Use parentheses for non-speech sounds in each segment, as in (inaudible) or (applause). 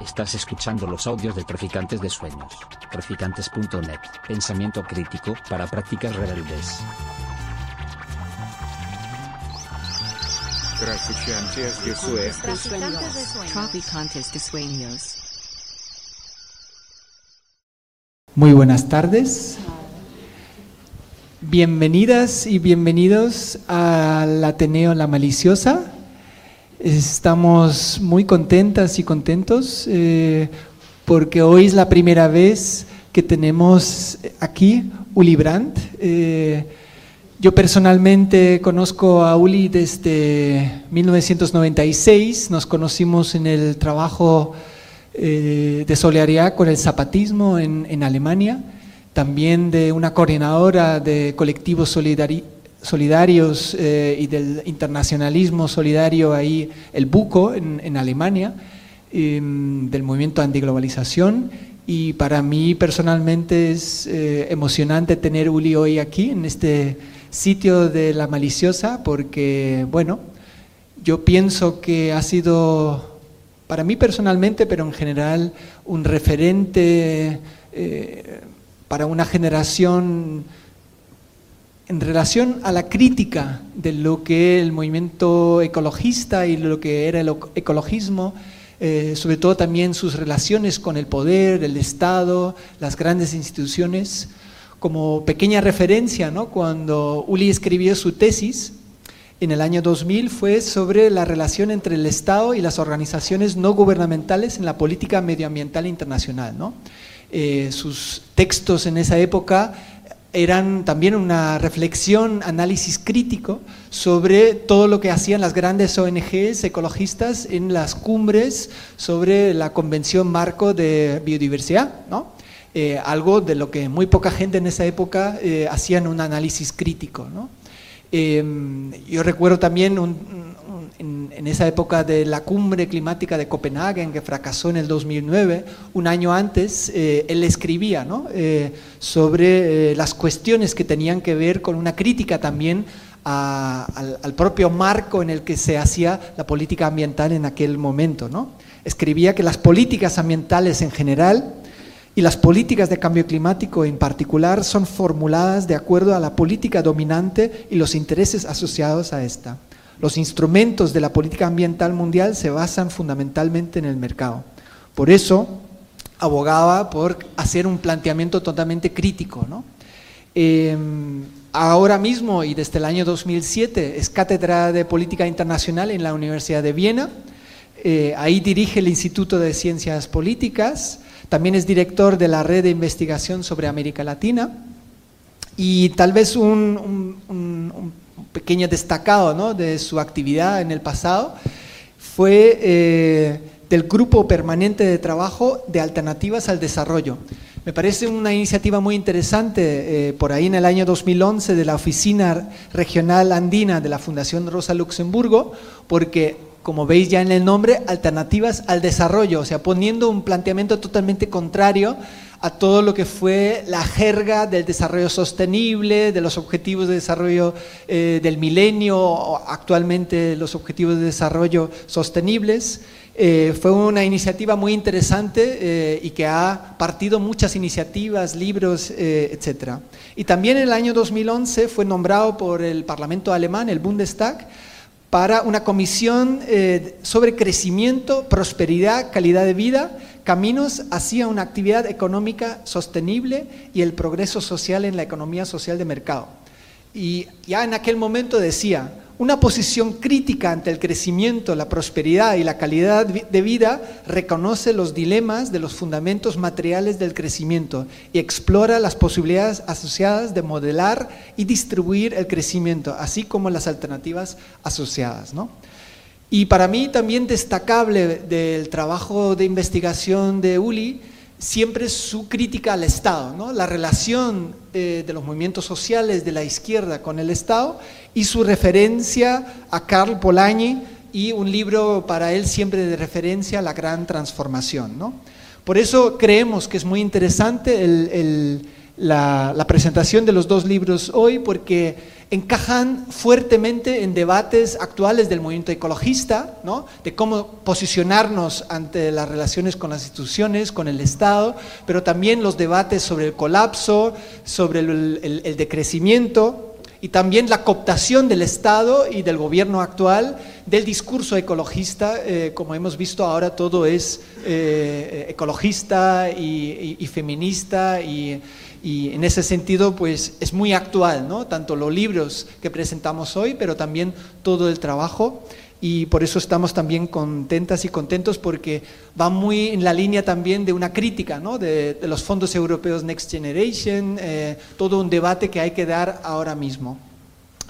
Estás escuchando los audios de Traficantes de Sueños. Traficantes.net. Pensamiento crítico para prácticas rebeldes. Traficantes de Sueños. Traficantes de Sueños. Muy buenas tardes. Bienvenidas y bienvenidos al Ateneo La Maliciosa. Estamos muy contentas y contentos eh, porque hoy es la primera vez que tenemos aquí Uli Brandt. Eh, yo personalmente conozco a Uli desde 1996, nos conocimos en el trabajo eh, de solidaridad con el zapatismo en, en, Alemania, también de una coordinadora de colectivos solidari solidarios eh, y del internacionalismo solidario ahí, el Buco en, Alemania, eh, del movimiento antiglobalización. Y para mí personalmente es eh, emocionante tener Uli hoy aquí en este sitio de la maliciosa porque, bueno, yo pienso que ha sido para mí personalmente, pero en general, un referente eh, para una generación en relación a la crítica de lo que el movimiento ecologista y lo que era el ecologismo, eh, sobre todo también sus relaciones con el poder, el Estado, las grandes instituciones, como pequeña referencia, ¿no? cuando Uli escribió su tesis, en el año 2000 fue sobre la relación entre el Estado y las organizaciones no gubernamentales en la política medioambiental internacional. ¿no? Eh, sus textos en esa época eran también una reflexión, análisis crítico sobre todo lo que hacían las grandes ONGs ecologistas en las cumbres sobre la Convención Marco de Biodiversidad, ¿no? Eh, algo de lo que muy poca gente en esa época eh, hacían un análisis crítico. ¿no? Eh, yo recuerdo también un, en, esa época de la cumbre climática de Copenhague, que fracasó en el 2009, un año antes, eh, él escribía eh, sobre eh, las cuestiones que tenían que ver con una crítica también al, al, propio marco en el que se hacía la política ambiental en aquel momento. ¿no? Escribía que las políticas ambientales en general y las políticas de cambio climático en particular son formuladas de acuerdo a la política dominante y los intereses asociados a esta. Los instrumentos de la política ambiental mundial se basan fundamentalmente en el mercado. Por eso abogaba por hacer un planteamiento totalmente crítico. ¿no? Eh, ahora mismo y desde el año 2007 es cátedra de política internacional en la Universidad de Viena. Eh, ahí dirige el Instituto de Ciencias Políticas también es director de la red de investigación sobre América Latina y tal vez un pequeño destacado ¿no? de su actividad en el pasado fue eh, del Grupo Permanente de Trabajo de Alternativas al Desarrollo. Me parece una iniciativa muy interesante eh, por ahí en el año 2011 de la Oficina Regional Andina de la Fundación Rosa Luxemburgo, porque como veis ya en el nombre, alternativas al desarrollo, o sea, poniendo un planteamiento totalmente contrario a todo lo que fue la jerga del desarrollo sostenible, de los objetivos de desarrollo eh, del milenio, actualmente los objetivos de desarrollo sostenibles. Eh, fue una iniciativa muy interesante eh, y que ha partido muchas iniciativas, libros, etc. Y también en el año 2011 fue nombrado por el Parlamento alemán, el Bundestag, para una comisión sobre crecimiento, prosperidad, calidad de vida, caminos hacia una actividad económica sostenible y el progreso social en la economía social de mercado. Y ya en aquel momento decía, una posición crítica ante el crecimiento, la prosperidad y la calidad de vida reconoce los dilemas de los fundamentos materiales del crecimiento y explora las posibilidades asociadas de modelar y distribuir el crecimiento, así como las alternativas asociadas. ¿no? Y para mí también destacable del trabajo de investigación de Uli, siempre su crítica al Estado, ¿no? la relación eh, de los movimientos sociales de la izquierda con el Estado y su referencia a Karl Polanyi y un libro para él siempre de referencia, La Gran Transformación. ¿no? Por eso creemos que es muy interesante el, el, la, la presentación de los dos libros hoy porque encajan fuertemente en debates actuales del movimiento ecologista, ¿no? de cómo posicionarnos ante las relaciones con las instituciones, con el Estado, pero también los debates sobre el colapso, sobre el, decrecimiento y también la cooptación del Estado y del gobierno actual del discurso ecologista. eh, como hemos visto ahora, todo es eh, ecologista y- y feminista y, y en ese sentido pues es muy actual, ¿no? tanto los libros que presentamos hoy, pero también todo el trabajo. Y por eso estamos también contentas y contentos porque va muy en la línea también de una crítica ¿no? de, de los fondos europeos Next Generation, eh, todo un debate que hay que dar ahora mismo.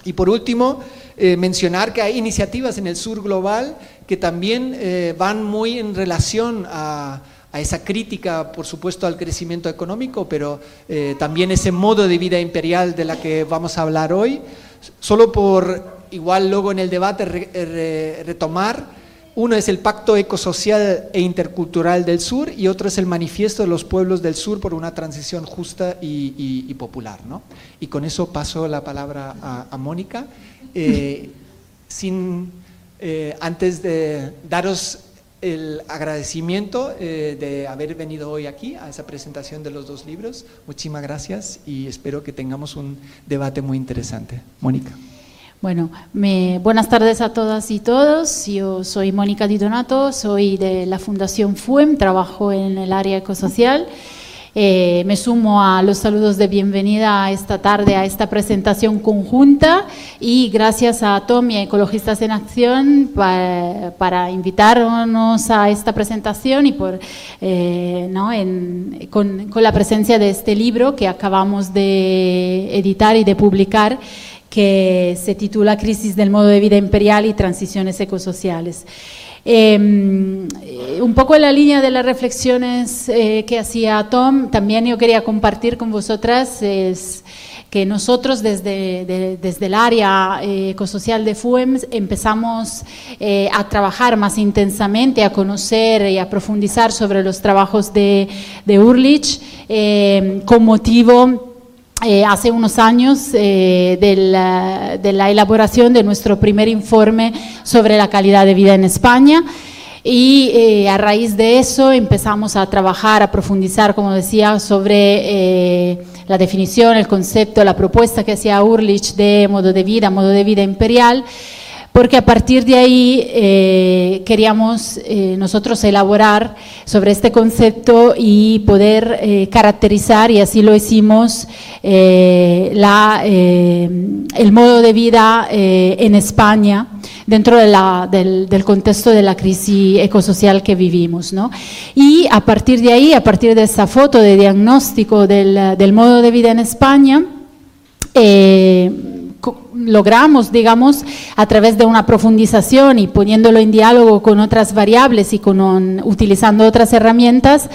Y por último, eh, mencionar que hay iniciativas en el sur global que también eh, van muy en relación a, a esa crítica, por supuesto, al crecimiento económico, pero eh, también ese modo de vida imperial de la que vamos a hablar hoy. Solo por, igual luego en el debate, re- re- retomar, uno es el Pacto Ecosocial e Intercultural del Sur y otro es el Manifiesto de los Pueblos del Sur por una transición justa y, y- y popular. ¿no? Y con eso paso la palabra a, a Mónica. Eh, (laughs) sin, eh, antes de daros el agradecimiento eh, de haber venido hoy aquí a esa presentación de los dos libros, muchísimas gracias y espero que tengamos un debate muy interesante. Mónica. Bueno, me- buenas tardes a todas y todos. Yo soy Mónica Di Donato, soy de la Fundación FUEM, trabajo en el área ecosocial. Eh, me sumo a los saludos de bienvenida esta tarde a esta presentación conjunta y gracias a Tom y a Ecologistas en Acción pa- para, invitarnos a esta presentación y por, eh, ¿no? con la presencia de este libro que acabamos de editar y de publicar que se titula Crisis del modo de vida imperial y transiciones ecosociales. Eh, un poco en la línea de las reflexiones eh, que hacía Tom, también yo quería compartir con vosotras es que nosotros desde, de- desde el área eh, ecosocial de FUEMS empezamos a trabajar más intensamente, a conocer y a profundizar sobre los trabajos de, de Urlich eh, con motivo eh, hace unos años eh, de, la, elaboración de nuestro primer informe sobre la calidad de vida en España. Y eh, a raíz de eso empezamos a trabajar, a profundizar, como decía, sobre la definición, el concepto, la propuesta que hacía Urlich de modo de vida, modo de vida imperial porque a partir de ahí eh, queríamos eh, nosotros elaborar sobre este concepto y poder eh, caracterizar, y así lo hicimos, eh, la, eh, el modo de vida eh, en España dentro de la- del, del contexto de la crisis ecosocial que vivimos. ¿no? Y a partir de ahí, a partir de esa foto de diagnóstico del, del modo de vida en España, eh, logramos, digamos, a través de una profundización y poniéndolo en diálogo con otras variables y con un- utilizando otras herramientas,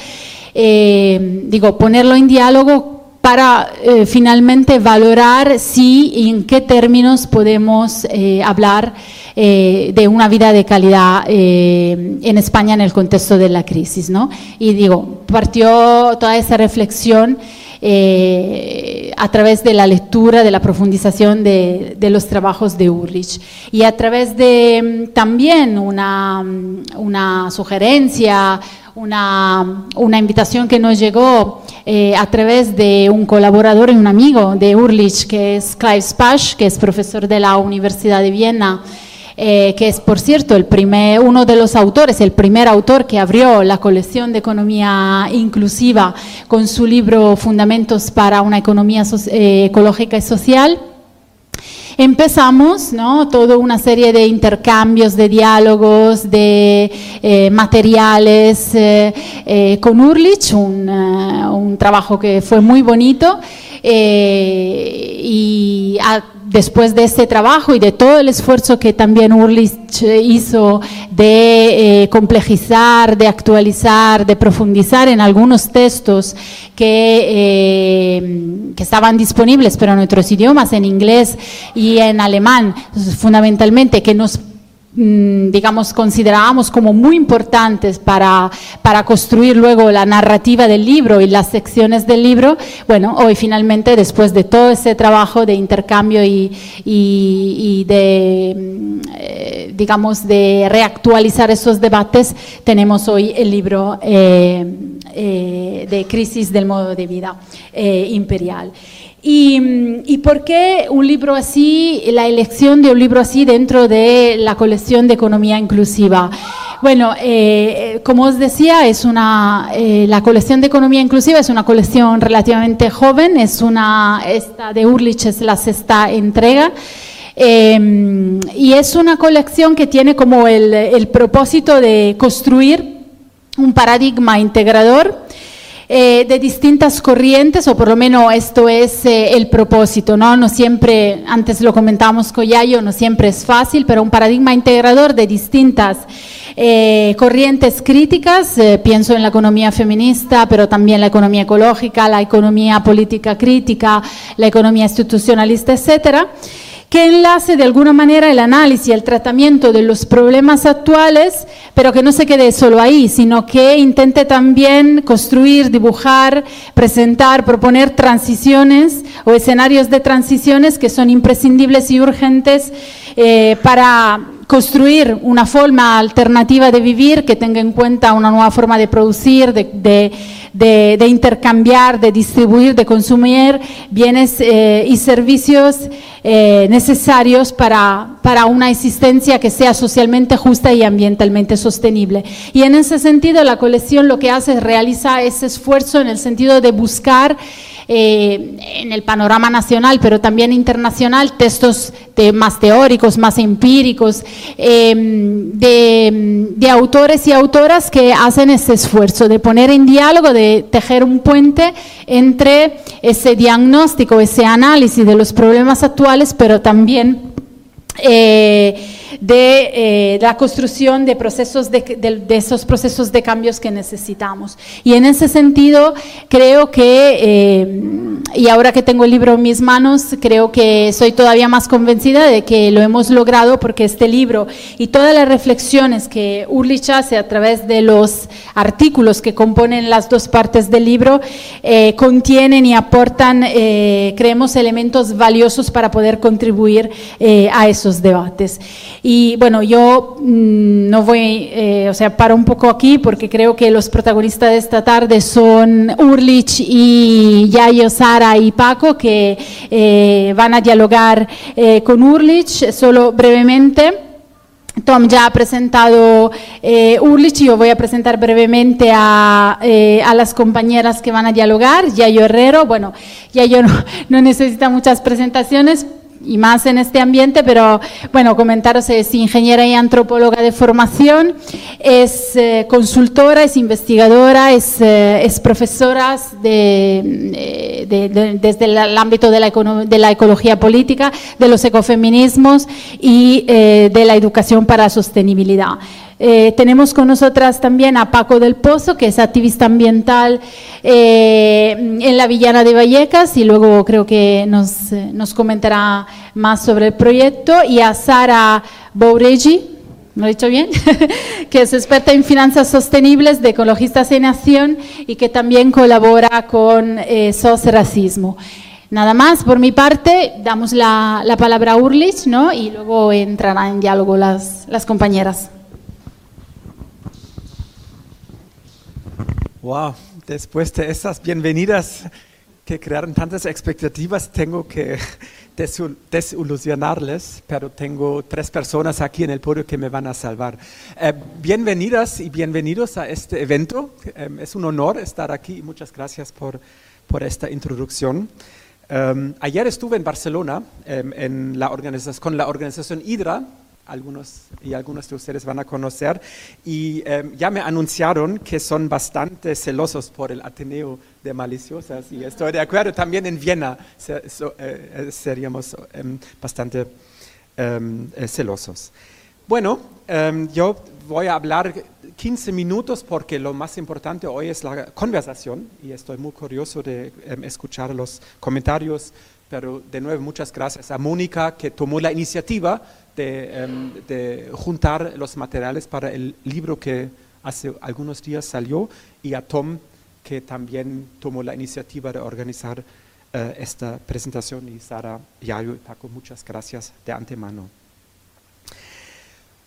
eh, digo, ponerlo en diálogo para eh, finalmente valorar si y en qué términos podemos eh, hablar eh, de una vida de calidad eh, en España en el contexto de la crisis. ¿no? Y digo, partió toda esa reflexión eh, a través de la lectura, de la profundización de, de los trabajos de Ulrich. Y a través de mm, también una, mm, una sugerencia, una, una invitación que nos llegó eh, a través de un colaborador y un amigo de Urlich, que es Clive Spash, que es profesor de la Universidad de Viena, eh, que es, por cierto, el primer, uno de los autores, el primer autor que abrió la colección de economía inclusiva con su libro Fundamentos para una economía so- eh, ecológica y social. Empezamos ¿no? toda una serie de intercambios, de diálogos, de eh, materiales eh, eh, con Urlich, un, eh, un trabajo que fue muy bonito. eh, y a- después de este trabajo y de todo el esfuerzo que también Urlich hizo de eh, complejizar, de actualizar, de profundizar en algunos textos que, eh, que estaban disponibles, pero en otros idiomas, en inglés y en alemán, fundamentalmente, que nos digamos, considerábamos como muy importantes para, para construir luego la narrativa del libro y las secciones del libro, bueno, hoy finalmente, después de todo ese trabajo de intercambio y, y- de, mm, eh, digamos, de reactualizar esos debates, tenemos hoy el libro eh, eh, de Crisis del Modo de Vida Imperial. Y, mm, ¿Y por qué un libro así, la elección de un libro así dentro de la colección de Economía Inclusiva? Bueno, eh, como os decía, es una, eh, la colección de Economía Inclusiva es una colección relativamente joven, es una, esta de Urlich es la sexta entrega. Eh, y es una colección que tiene como el, el propósito de construir un paradigma integrador eh, de distintas corrientes, o por lo menos esto es eh, el propósito, ¿no? No siempre, antes lo comentábamos con Yayo, no siempre es fácil, pero un paradigma integrador de distintas eh, corrientes críticas, pienso en la economía feminista, pero también la economía ecológica, la economía política crítica, la economía institucionalista, etcétera que enlace de alguna manera el análisis y el tratamiento de los problemas actuales, pero que no se quede solo ahí, sino que intente también construir, dibujar, presentar, proponer transiciones o escenarios de transiciones que son imprescindibles y urgentes eh, para construir una forma alternativa de vivir que tenga en cuenta una nueva forma de producir, de, de- de- intercambiar, de distribuir, de consumir bienes eh, y servicios eh, necesarios para, para una existencia que sea socialmente justa y ambientalmente sostenible. Y en ese sentido la colección lo que hace es realizar ese esfuerzo en el sentido de buscar eh, en el panorama nacional, pero también internacional, textos más teóricos, más empíricos, eh, de, de autores y autoras que hacen ese esfuerzo de poner en diálogo, de tejer un puente entre ese diagnóstico, ese análisis de los problemas actuales, pero también eh, de eh, la construcción de procesos de, esos procesos de cambios que necesitamos. Y en ese sentido, creo que, eh, y ahora que tengo el libro en mis manos, creo que soy todavía más convencida de que lo hemos logrado porque este libro y todas las reflexiones que Urlich hace a través de los artículos que componen las dos partes del libro contienen y aportan, creemos, elementos valiosos para poder contribuir a esos debates. Y bueno, yo mm, no voy, eh, o sea, paro un poco aquí porque creo que los protagonistas de esta tarde son Urlich y Yayo, Sara y Paco, que eh, van a dialogar eh, con Urlich, solo brevemente. Tom ya ha presentado eh, Urlich yo voy a presentar brevemente a, eh, a las compañeras que van a dialogar. Yayo Herrero, bueno, Yayo (laughs) no, no necesita muchas presentaciones y más en este ambiente, pero bueno, comentaros, es ingeniera y antropóloga de formación, es eh, consultora, es investigadora, es, eh, es profesora eh, de- de- desde el, ámbito de la, ecología política, de los ecofeminismos y de la educación para la sostenibilidad. Eh, tenemos con nosotras también a Paco del Pozo, que es activista ambiental eh, en la Villana de Vallecas y luego creo que nos, eh, comentará más sobre el proyecto, y a Sara Boureggi, ¿lo he dicho bien? (laughs) que es experta en finanzas sostenibles de Ecologistas en Acción y que también colabora con SOS Racismo. Nada más, por mi parte, damos la, la palabra a Urlich, ¿no? Y luego entrarán en diálogo las compañeras. Wow, después de esas bienvenidas que crearon tantas expectativas, tengo que (laughs) desil- desilusionarles, pero tengo tres personas aquí en el podio que me van a salvar. Eh, bienvenidas y bienvenidos a este evento. Eh, es un honor estar aquí y muchas gracias por, por esta introducción. Um, ayer estuve en Barcelona em, en la con la organización Hydra, algunos y algunos de ustedes van a conocer, y em, ya me anunciaron que son bastante celosos por el Ateneo de Maliciosas, y estoy de acuerdo, también en Viena so- eh, eh, seríamos em, bastante em, eh, celosos. Bueno, yo voy a hablar 15 minutos porque lo más importante hoy es la conversación y estoy muy curioso de escuchar los comentarios pero de nuevo muchas gracias a Mónica que tomó la iniciativa de, em, de juntar los materiales para el libro que hace algunos días salió y a Tom que también tomó la iniciativa de organizar eh, esta presentación y Sara, Yayo y Paco, muchas gracias de antemano.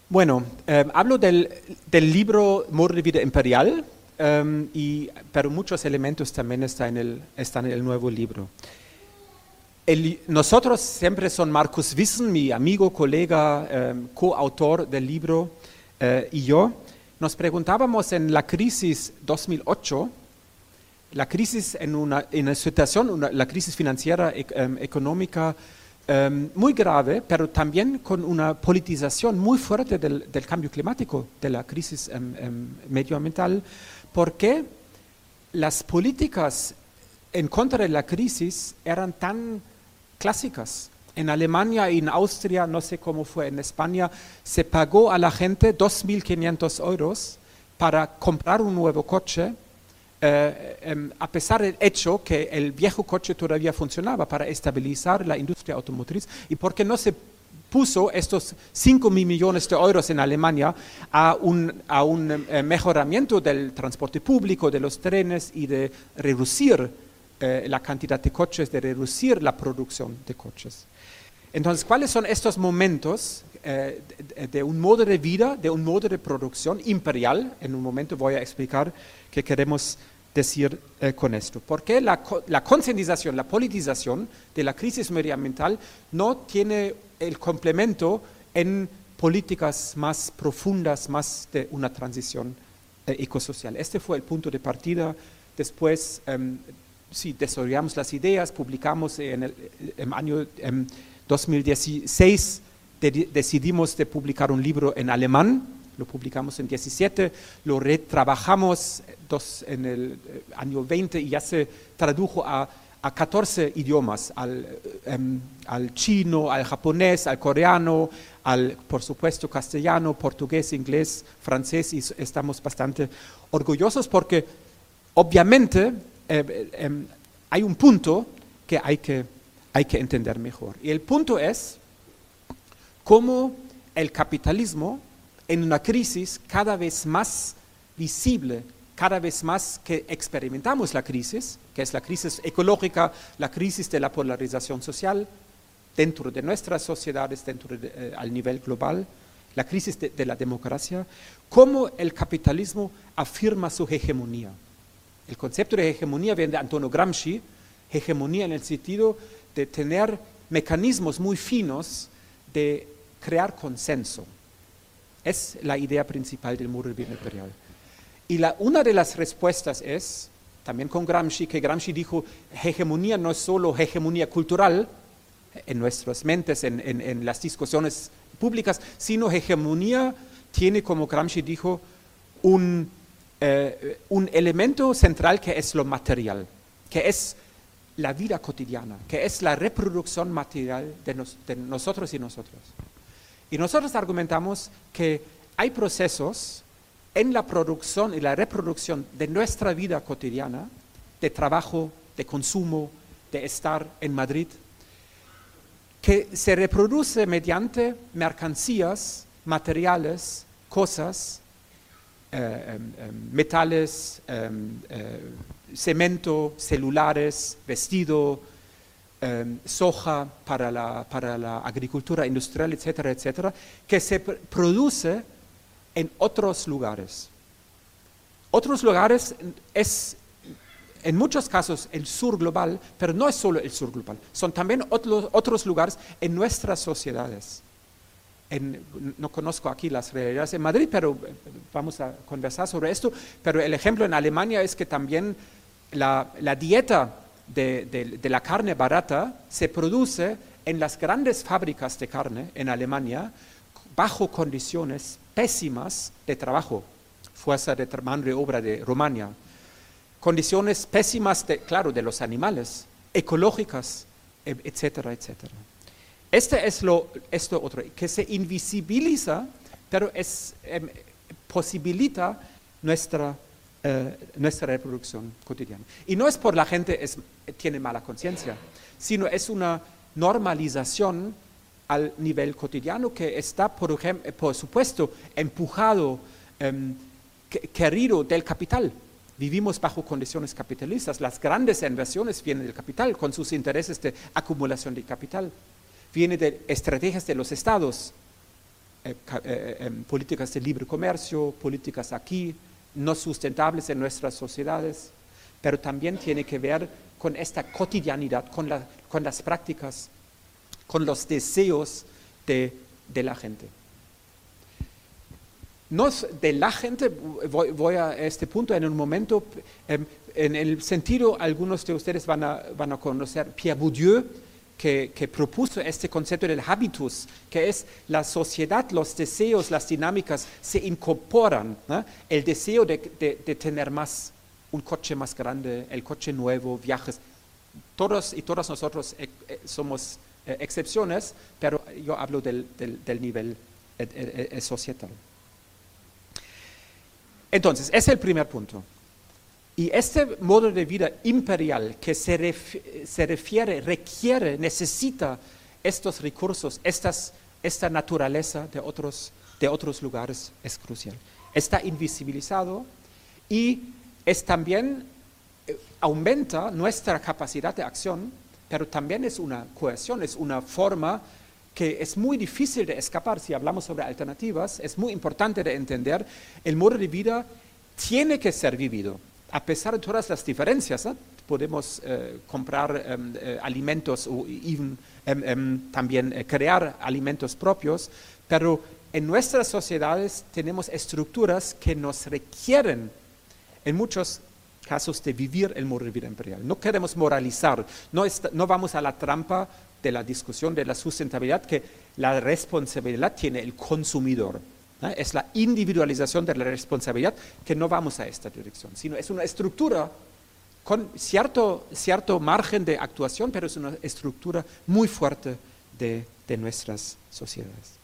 Bueno, eh, hablo del, del libro Modo de Vida Imperial, em, y, pero muchos elementos también están en el, están en el nuevo libro. Nosotros siempre son Marcus Wissen, mi amigo, colega, em, coautor del libro, eh, y yo, nos preguntábamos en la crisis 2008, la crisis en una, en una situación, una- la crisis financiera, ec- em, económica, em, muy grave, pero también con una politización muy fuerte del, del cambio climático, de la crisis medioambiental, porque las políticas en contra de la crisis eran tan clásicas. En Alemania y en Austria, no sé cómo fue en España, se pagó a la gente 2.500 euros para comprar un nuevo coche, eh, em, a pesar del hecho que el viejo coche todavía funcionaba para estabilizar la industria automotriz y porque no se puso estos 5 mil millones de euros en Alemania a un, a un eh, mejoramiento del transporte público, de los trenes y de reducir eh, la cantidad de coches, de reducir la producción de coches. Entonces, ¿cuáles son estos momentos eh, de, un modo de vida, de un modo de producción imperial? En un momento voy a explicar qué queremos decir eh, con esto. Porque la, la concientización, la politización de la crisis medioambiental no tiene el complemento en políticas más profundas, más de una transición ecosocial. Este fue el punto de partida. Después, sí, desarrollamos las ideas, publicamos en el em, año em, 2016, de- decidimos de publicar un libro en alemán, lo publicamos en 17, lo retrabajamos dos, en el eh, año 20 y ya se tradujo a, a 14 idiomas, al, em, al chino, al japonés, al coreano, al, por supuesto, castellano, portugués, inglés, francés, y estamos bastante orgullosos porque obviamente eh, em, hay un punto que hay, que hay que entender mejor. Y el punto es cómo el capitalismo en una crisis cada vez más visible, cada vez más que experimentamos la crisis, que es la crisis ecológica, la crisis de la polarización social dentro de nuestras sociedades, dentro de, eh, al nivel global, la crisis de la democracia, cómo el capitalismo afirma su hegemonía. El concepto de hegemonía viene de Antonio Gramsci, hegemonía en el sentido de tener mecanismos muy finos de crear consenso. Es la idea principal del muro del imperial. Y la, una de las respuestas es, también con Gramsci, que Gramsci dijo, hegemonía no es solo hegemonía cultural en nuestras mentes, en, en- en las discusiones públicas, sino hegemonía tiene, como Gramsci dijo, un, eh, un elemento central que es lo material, que es la vida cotidiana, que es la reproducción material de, de nosotros y nosotros. Y nosotros argumentamos que hay procesos en la producción y la reproducción de nuestra vida cotidiana, de trabajo, de consumo, de estar en Madrid, que se reproduce mediante mercancías, materiales, cosas, metales, em, eh, cemento, celulares, vestido, em, soja para la, para la agricultura industrial, etcétera, etcétera, que se pr- produce en otros lugares. Otros lugares es en muchos casos el sur global, pero no es solo el sur global, son también otros, otros lugares en nuestras sociedades. No conozco aquí las realidades en Madrid, pero eh, vamos a conversar sobre esto. Pero el ejemplo en Alemania es que también la, dieta de, de- la carne barata se produce en las grandes fábricas de carne en Alemania bajo condiciones pésimas de trabajo, fuerza de mano de obra de Rumania condiciones pésimas, de, claro, de los animales, ecológicas, e- etcétera, etcétera. Este es lo, esto otro, que se invisibiliza, pero es, em, posibilita nuestra eh, nuestra reproducción cotidiana. Y no es por la gente es, tiene mala conciencia, sino es una normalización al nivel cotidiano que está, por, ejem- por supuesto, empujado, em, que- querido del capital. Vivimos bajo condiciones capitalistas. Las grandes inversiones vienen del capital con sus intereses de acumulación de capital. Viene de estrategias de los estados, eh, ca- eh, em, políticas de libre comercio, políticas aquí, no sustentables en nuestras sociedades, pero también tiene que ver con esta cotidianidad, con, la- con las prácticas, con los deseos de, de la gente. No es de la gente, voy, voy a este punto en un momento, em, en el sentido, algunos de ustedes van a, van a conocer Pierre Bourdieu, que, propuso este concepto del habitus, que es la sociedad, los deseos, las dinámicas se incorporan. El deseo de, tener más, un coche más grande, el coche nuevo, viajes. Todos y todas nosotros eh, eh, somos eh, excepciones, pero yo hablo del, del- del nivel societal. Entonces, ese es el primer punto. Y este modo de vida imperial que se, ref- se refiere, requiere, necesita estos recursos, esta naturaleza de otros, de otros lugares es crucial. Está invisibilizado y es también eh, aumenta nuestra capacidad de acción, pero también es una cohesión, es una forma que es muy difícil de escapar. Si hablamos sobre alternativas, es muy importante de entender, el modo de vida tiene que ser vivido, a pesar de todas las diferencias. Podemos eh, comprar em, eh, alimentos o em, em, también eh, crear alimentos propios, pero en nuestras sociedades tenemos estructuras que nos requieren en muchos casos de vivir el modo de vida imperial. No queremos moralizar, no, no vamos a la trampa de la discusión de la sustentabilidad que la responsabilidad tiene el consumidor. Es la individualización de la responsabilidad que no vamos a esta dirección, sino es una estructura con cierto, cierto margen de actuación, pero es una estructura muy fuerte de, de nuestras sociedades.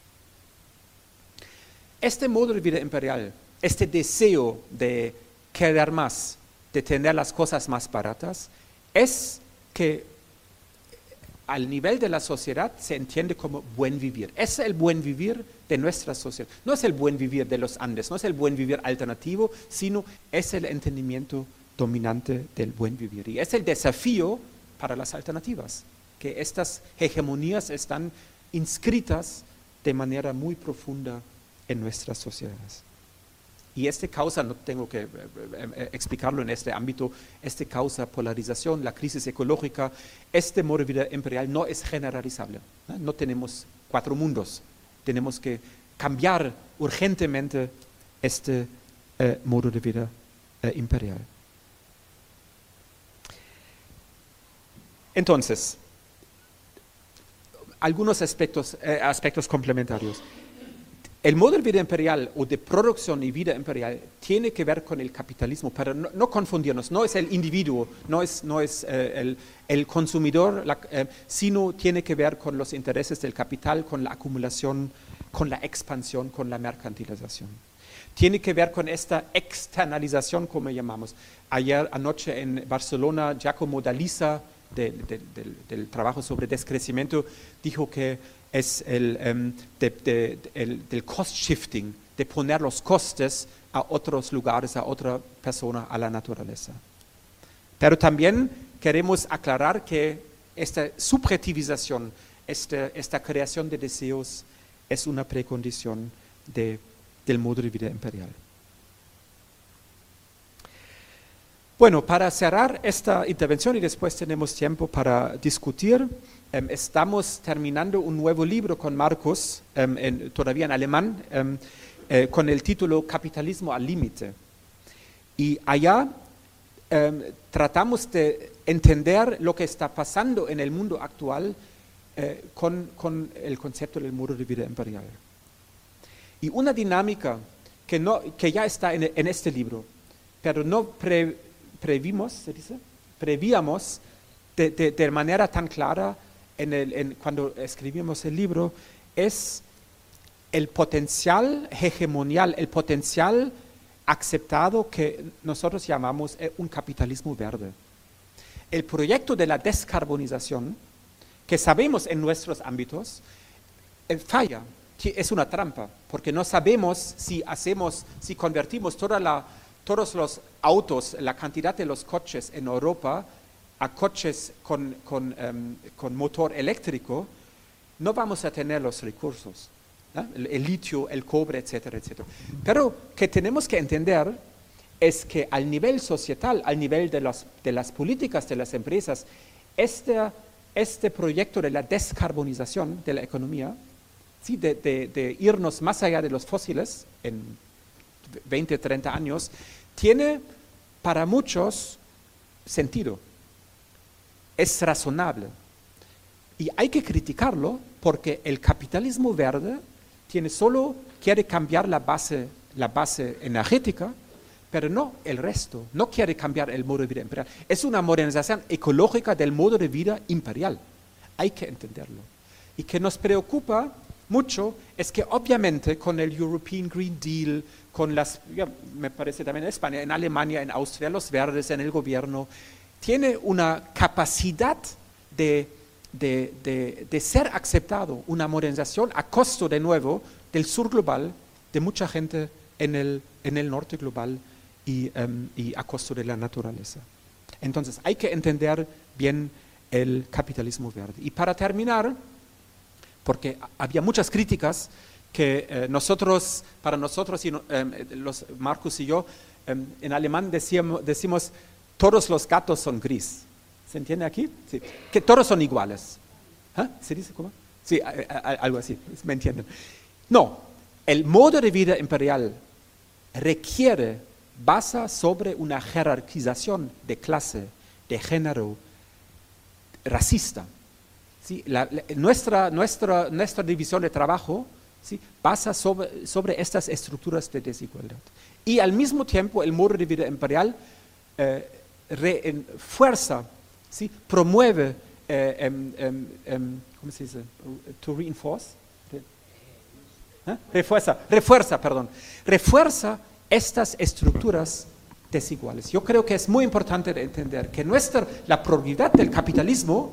Este modo de vida imperial, este deseo de querer más, de tener las cosas más baratas, es que al nivel de la sociedad se entiende como buen vivir. Es el buen vivir de nuestra sociedad. No es el buen vivir de los Andes, no es el buen vivir alternativo, sino es el entendimiento dominante del buen vivir. Y es el desafío para las alternativas, que estas hegemonías están inscritas de manera muy profunda en nuestras sociedades. Y este causa, no tengo que eh, eh, explicarlo en este ámbito, este causa polarización, la crisis ecológica, este modo de vida imperial no es generalizable. ¿no? Tenemos cuatro mundos, tenemos que cambiar urgentemente este eh, modo de vida imperial. Entonces, algunos aspectos, aspectos complementarios. El modo de vida imperial o de producción y vida imperial tiene que ver con el capitalismo, pero no, no confundirnos, no es el individuo, no es, eh, el, consumidor, eh, sino tiene que ver con los intereses del capital, con la acumulación, con la expansión, con la mercantilización. Tiene que ver con esta externalización, como llamamos. Ayer anoche en Barcelona, Giacomo Dalisa, de- de- del, del trabajo sobre descrecimiento, dijo que es el, el- del cost shifting, de poner los costes a otros lugares, a otra persona, a la naturaleza. Pero también queremos aclarar que esta subjetivización, esta, esta creación de deseos, es una precondición de- del modo de vida imperial. Bueno, para cerrar esta intervención y después tenemos tiempo para discutir, estamos terminando un nuevo libro con Marcos, em, en- todavía en alemán, em, eh, con el título Capitalismo al límite. Y allá em, tratamos de entender lo que está pasando en el mundo actual eh, con, con el concepto del modo de vida imperial. Y una dinámica que, no, que ya está en, en este libro, pero no pre- previmos, ¿se dice? Prevíamos de, de- de manera tan clara en el- en- cuando escribimos el libro, es el potencial hegemonial, el potencial aceptado que nosotros llamamos eh, un capitalismo verde. El proyecto de la descarbonización, que sabemos en nuestros ámbitos, eh, falla, es una trampa, porque no sabemos si hacemos, si convertimos toda la, todos los autos, la cantidad de los coches en Europa a coches con, con, em, con motor eléctrico, no vamos a tener los recursos, el, litio, el cobre, etcétera, etcétera. Pero que tenemos que entender es que al nivel societal, al nivel de, los, de las políticas de las empresas, este, este proyecto de la descarbonización de la economía, ¿sí? de, de- de irnos más allá de los fósiles en 20, 30 años, tiene para muchos sentido, es razonable. Y hay que criticarlo porque el capitalismo verde tiene solo, quiere cambiar la base, la base energética, pero no el resto, no quiere cambiar el modo de vida imperial. Es una modernización ecológica del modo de vida imperial. Hay que entenderlo. Y que nos preocupa mucho es que obviamente con el European Green Deal, con las, me parece también en España, en Alemania, en Austria, los verdes, en el gobierno, tiene una capacidad de, de- de- ser aceptado, una modernización a costo de nuevo del sur global, de mucha gente en el, en el norte global y, em, y a costo de la naturaleza. Entonces hay que entender bien el capitalismo verde. Y para terminar, porque había muchas críticas que eh, nosotros, para nosotros, y em, los, Marcus y yo, em, en alemán decíamos, decimos, todos los gatos son gris. ¿Se entiende aquí? Sí. Que todos son iguales. ¿Ah? ¿Se dice cómo? Sí, algo así, ¿me entienden? No, el modo de vida imperial requiere, basa sobre una jerarquización de clase, de género, racista. ¿sí? Nuestra, nuestra, nuestra división de trabajo ¿sí? basa sobre, sobre estas estructuras de desigualdad. Y al mismo tiempo el modo de vida imperial eh, re- en- fuerza, ¿sí? promueve, eh, em, em, em, ¿cómo se dice? To reinforce. Re- ¿eh? Refuerza, refuerza, perdón, refuerza estas estructuras desiguales. Yo creo que es muy importante de entender que nuestra, la prioridad del capitalismo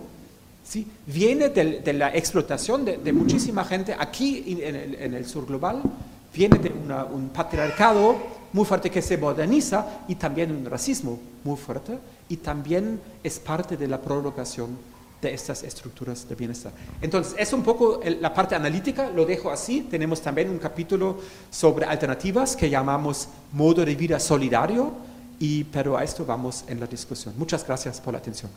¿sí? viene de la explotación de, muchísima gente aquí en, el, sur global, viene de un patriarcado muy fuerte que se moderniza y también un racismo muy fuerte y también es parte de la prolongación de estas estructuras de bienestar. Entonces, es un poco el- la parte analítica, lo dejo así. Tenemos también un capítulo sobre alternativas que llamamos modo de vida solidario, y, pero a esto vamos en la discusión. Muchas gracias por la atención.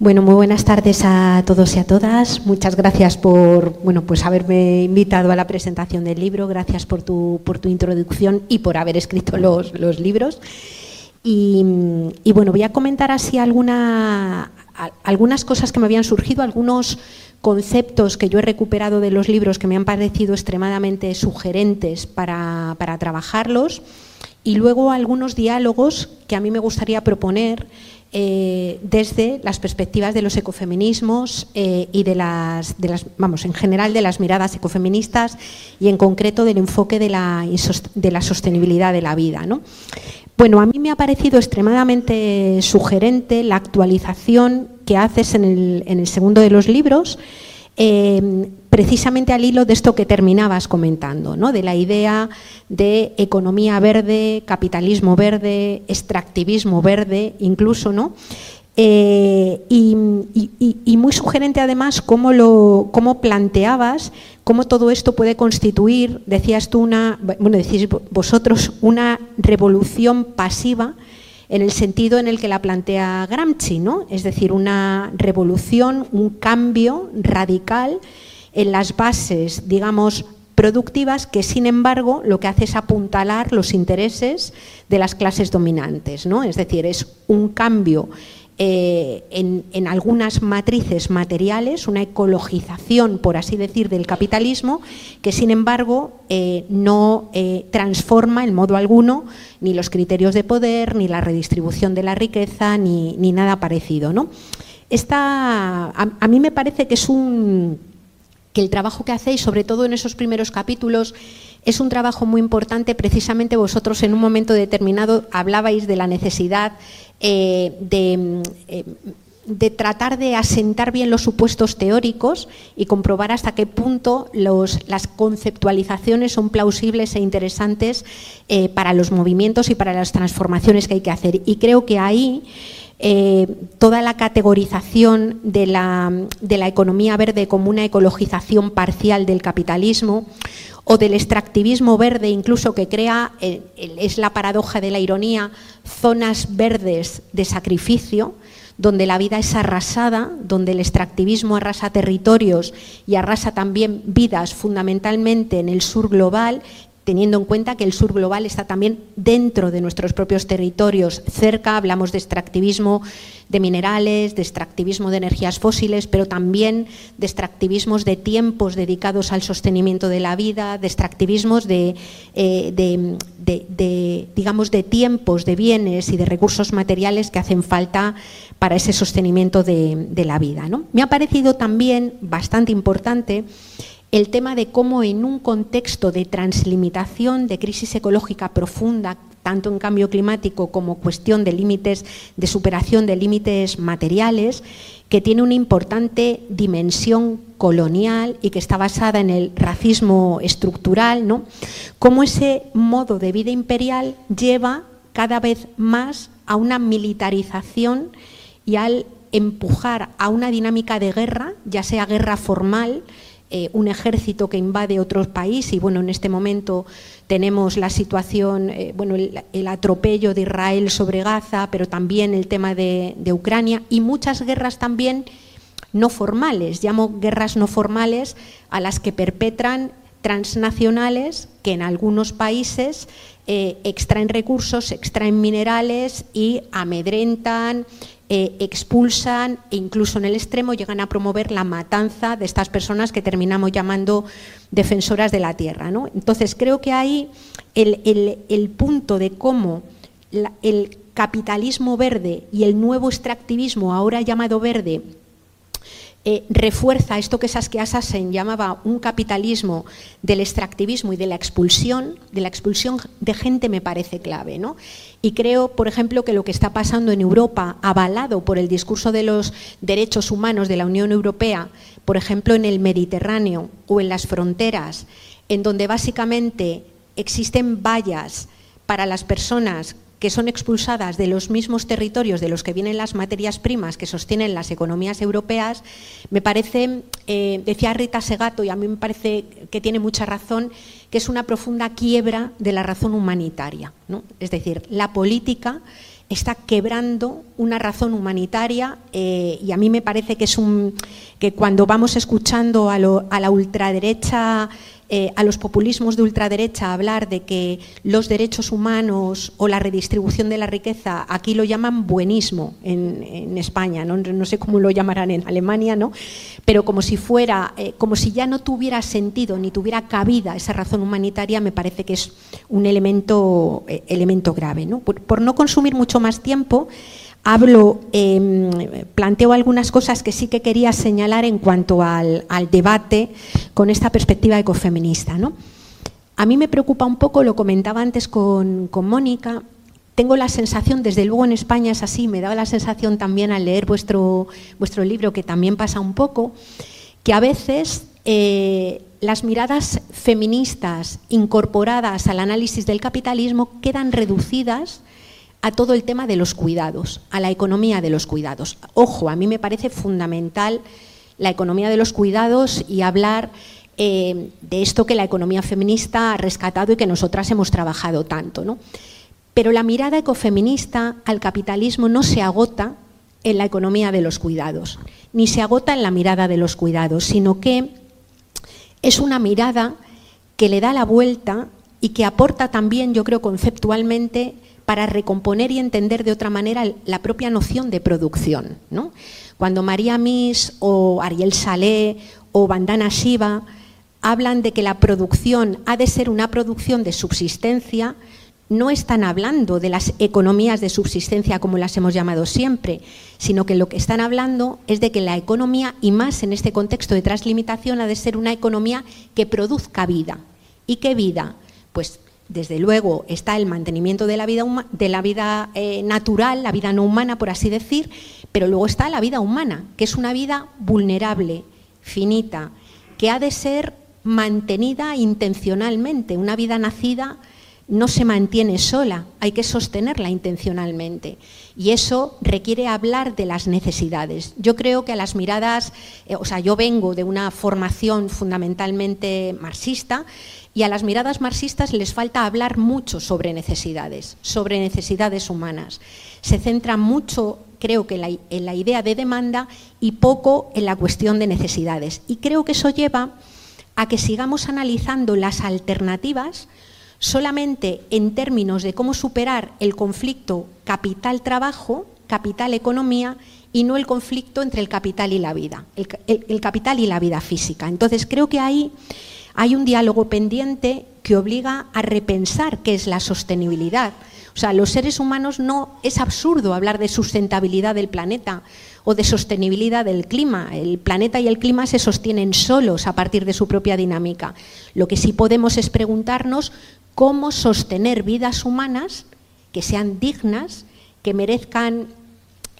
Bueno, muy buenas tardes a todos y a todas. Muchas gracias por bueno, pues haberme invitado a la presentación del libro. Gracias por tu, por tu introducción y por haber escrito los, los libros. Y, bueno, voy a comentar así alguna, algunas cosas que me habían surgido, algunos conceptos que yo he recuperado de los libros que me han parecido extremadamente sugerentes para, para trabajarlos y luego algunos diálogos que a mí me gustaría proponer eh, desde las perspectivas de los ecofeminismos eh, y de las, de las, vamos, en general de las miradas ecofeministas y en concreto del enfoque de la, de la sostenibilidad de la vida. ¿no? Bueno, a mí me ha parecido extremadamente sugerente la actualización que haces en el, en el segundo de los libros, eh, precisamente al hilo de esto que terminabas comentando, ¿no? de la idea de economía verde, capitalismo verde, extractivismo verde, incluso, ¿no? Eh, y- y muy sugerente además cómo, lo, cómo planteabas cómo todo esto puede constituir, decías tú, una, bueno, decís vosotros, una revolución pasiva en el sentido en el que la plantea Gramsci, ¿no? Es decir, una revolución, un cambio radical en las bases, digamos, productivas que, sin embargo, lo que hace es apuntalar los intereses de las clases dominantes, ¿no? Es decir, es un cambio eh, en, algunas matrices materiales, una ecologización, por así decir, del capitalismo, que sin embargo eh, no eh, transforma en modo alguno ni los criterios de poder, ni la redistribución de la riqueza, ni, nada parecido. ¿no? Esta, a, mí me parece que es un que el trabajo que hacéis, sobre todo en esos primeros capítulos, es un trabajo muy importante. Precisamente vosotros en un momento determinado hablabais de la necesidad eh, eh, de, tratar de asentar bien los supuestos teóricos y comprobar hasta qué punto las conceptualizaciones son plausibles e interesantes eh, para los movimientos y para las transformaciones que hay que hacer. Y creo que ahí toda la categorización de la, de la economía verde como una ecologización parcial del capitalismo o del extractivismo verde, incluso que crea, eh, es la paradoja de la ironía, zonas verdes de sacrificio, donde la vida es arrasada, donde el extractivismo arrasa territorios y arrasa también vidas fundamentalmente en el sur global teniendo en cuenta que el sur global está también dentro de nuestros propios territorios, cerca, hablamos de extractivismo de minerales, de extractivismo de energías fósiles, pero también de extractivismos de tiempos dedicados al sostenimiento de la vida, de extractivismos de, eh, digamos, de tiempos, de bienes y de recursos materiales que hacen falta para ese sostenimiento de, la vida. ¿no? Me ha parecido también bastante importante el tema de cómo en un contexto de translimitación, de crisis ecológica profunda, tanto en cambio climático como cuestión de límites, de superación de límites materiales, que tiene una importante dimensión colonial y que está basada en el racismo estructural, ¿no? Cómo ese modo de vida imperial lleva cada vez más a una militarización y al empujar a una dinámica de guerra, ya sea guerra formal, eh, un ejército que invade otros países y bueno, en este momento tenemos la situación, eh, bueno, el, atropello de Israel sobre Gaza, pero también el tema de, Ucrania y muchas guerras también no formales, llamo guerras no formales a las que perpetran transnacionales que en algunos países eh, extraen recursos, extraen minerales y amedrentan, eh, expulsan e incluso en el extremo llegan a promover la matanza de estas personas que terminamos llamando defensoras de la tierra. ¿no? Entonces creo que ahí el, punto de cómo el capitalismo verde y el nuevo extractivismo, ahora llamado verde, eh, refuerza esto que Saskia Sassen llamaba un capitalismo del extractivismo y de la expulsión, de la expulsión de gente me parece clave. ¿no? Y creo, por ejemplo, que lo que está pasando en Europa, avalado por el discurso de los derechos humanos de la Unión Europea, por ejemplo, en el Mediterráneo o en las fronteras, en donde básicamente existen vallas para las personas que son expulsadas de los mismos territorios de los que vienen las materias primas que sostienen las economías europeas, me parece, eh, decía Rita Segato, y a mí me parece que tiene mucha razón, que es una profunda quiebra de la razón humanitaria. Es decir, la política está quebrando una razón humanitaria eh, y a mí me parece que es un que cuando vamos escuchando a la ultraderecha eh, a los populismos de ultraderecha hablar de que los derechos humanos o la redistribución de la riqueza, aquí lo llaman buenismo en, España, ¿no? sé cómo lo llamarán en Alemania, ¿no? pero como si fuera, eh, como si ya no tuviera sentido ni tuviera cabida esa razón humanitaria, me parece que es un elemento, eh, elemento grave. por no consumir mucho más tiempo, hablo, em, planteo algunas cosas que sí que quería señalar en cuanto al, debate con esta perspectiva ecofeminista. ¿no? A mí me preocupa un poco, lo comentaba antes con, Mónica, tengo la sensación, desde luego en España es así, me daba la sensación también al leer vuestro, vuestro libro, que también pasa un poco, que a veces eh, las miradas feministas incorporadas al análisis del capitalismo quedan reducidas a todo el tema de los cuidados, a la economía de los cuidados. Ojo, a mí me parece fundamental la economía de los cuidados y hablar eh, de esto que la economía feminista ha rescatado y que nosotras hemos trabajado tanto. ¿no? Pero la mirada ecofeminista al capitalismo no se agota en la economía de los cuidados, ni se agota en la mirada de los cuidados, sino que es una mirada que le da la vuelta y que aporta también, yo creo, conceptualmente para recomponer y entender de otra manera la propia noción de producción. Cuando María Mis o Ariel Salé o Bandana Shiva hablan de que la producción ha de ser una producción de subsistencia, no están hablando de las economías de subsistencia como las hemos llamado siempre, sino que lo que están hablando es de que la economía, y más en este contexto de translimitación, ha de ser una economía que produzca vida. ¿Y qué vida? Pues desde luego está el mantenimiento de la vida, de la vida eh, natural, la vida no humana, por así decir, pero luego está la vida humana, que es una vida vulnerable, finita, que ha de ser mantenida intencionalmente, una vida nacida no se mantiene sola, hay que sostenerla intencionalmente. Y eso requiere hablar de las necesidades. Yo creo que a las miradas, eh, o sea, yo vengo de una formación fundamentalmente marxista y a las miradas marxistas les falta hablar mucho sobre necesidades, sobre necesidades humanas. Se centra mucho, creo que, en la idea de demanda y poco en la cuestión de necesidades. Y creo que eso lleva a que sigamos analizando las alternativas solamente en términos de cómo superar el conflicto capital-trabajo, capital-economía, y no el conflicto entre el capital y la vida, el, capital y la vida física. Entonces creo que ahí hay un diálogo pendiente que obliga a repensar qué es la sostenibilidad. O sea, los seres humanos no es absurdo hablar de sustentabilidad del planeta o de sostenibilidad del clima. El planeta y el clima se sostienen solos a partir de su propia dinámica. Lo que sí podemos es preguntarnos cómo sostener vidas humanas que sean dignas, que merezcan,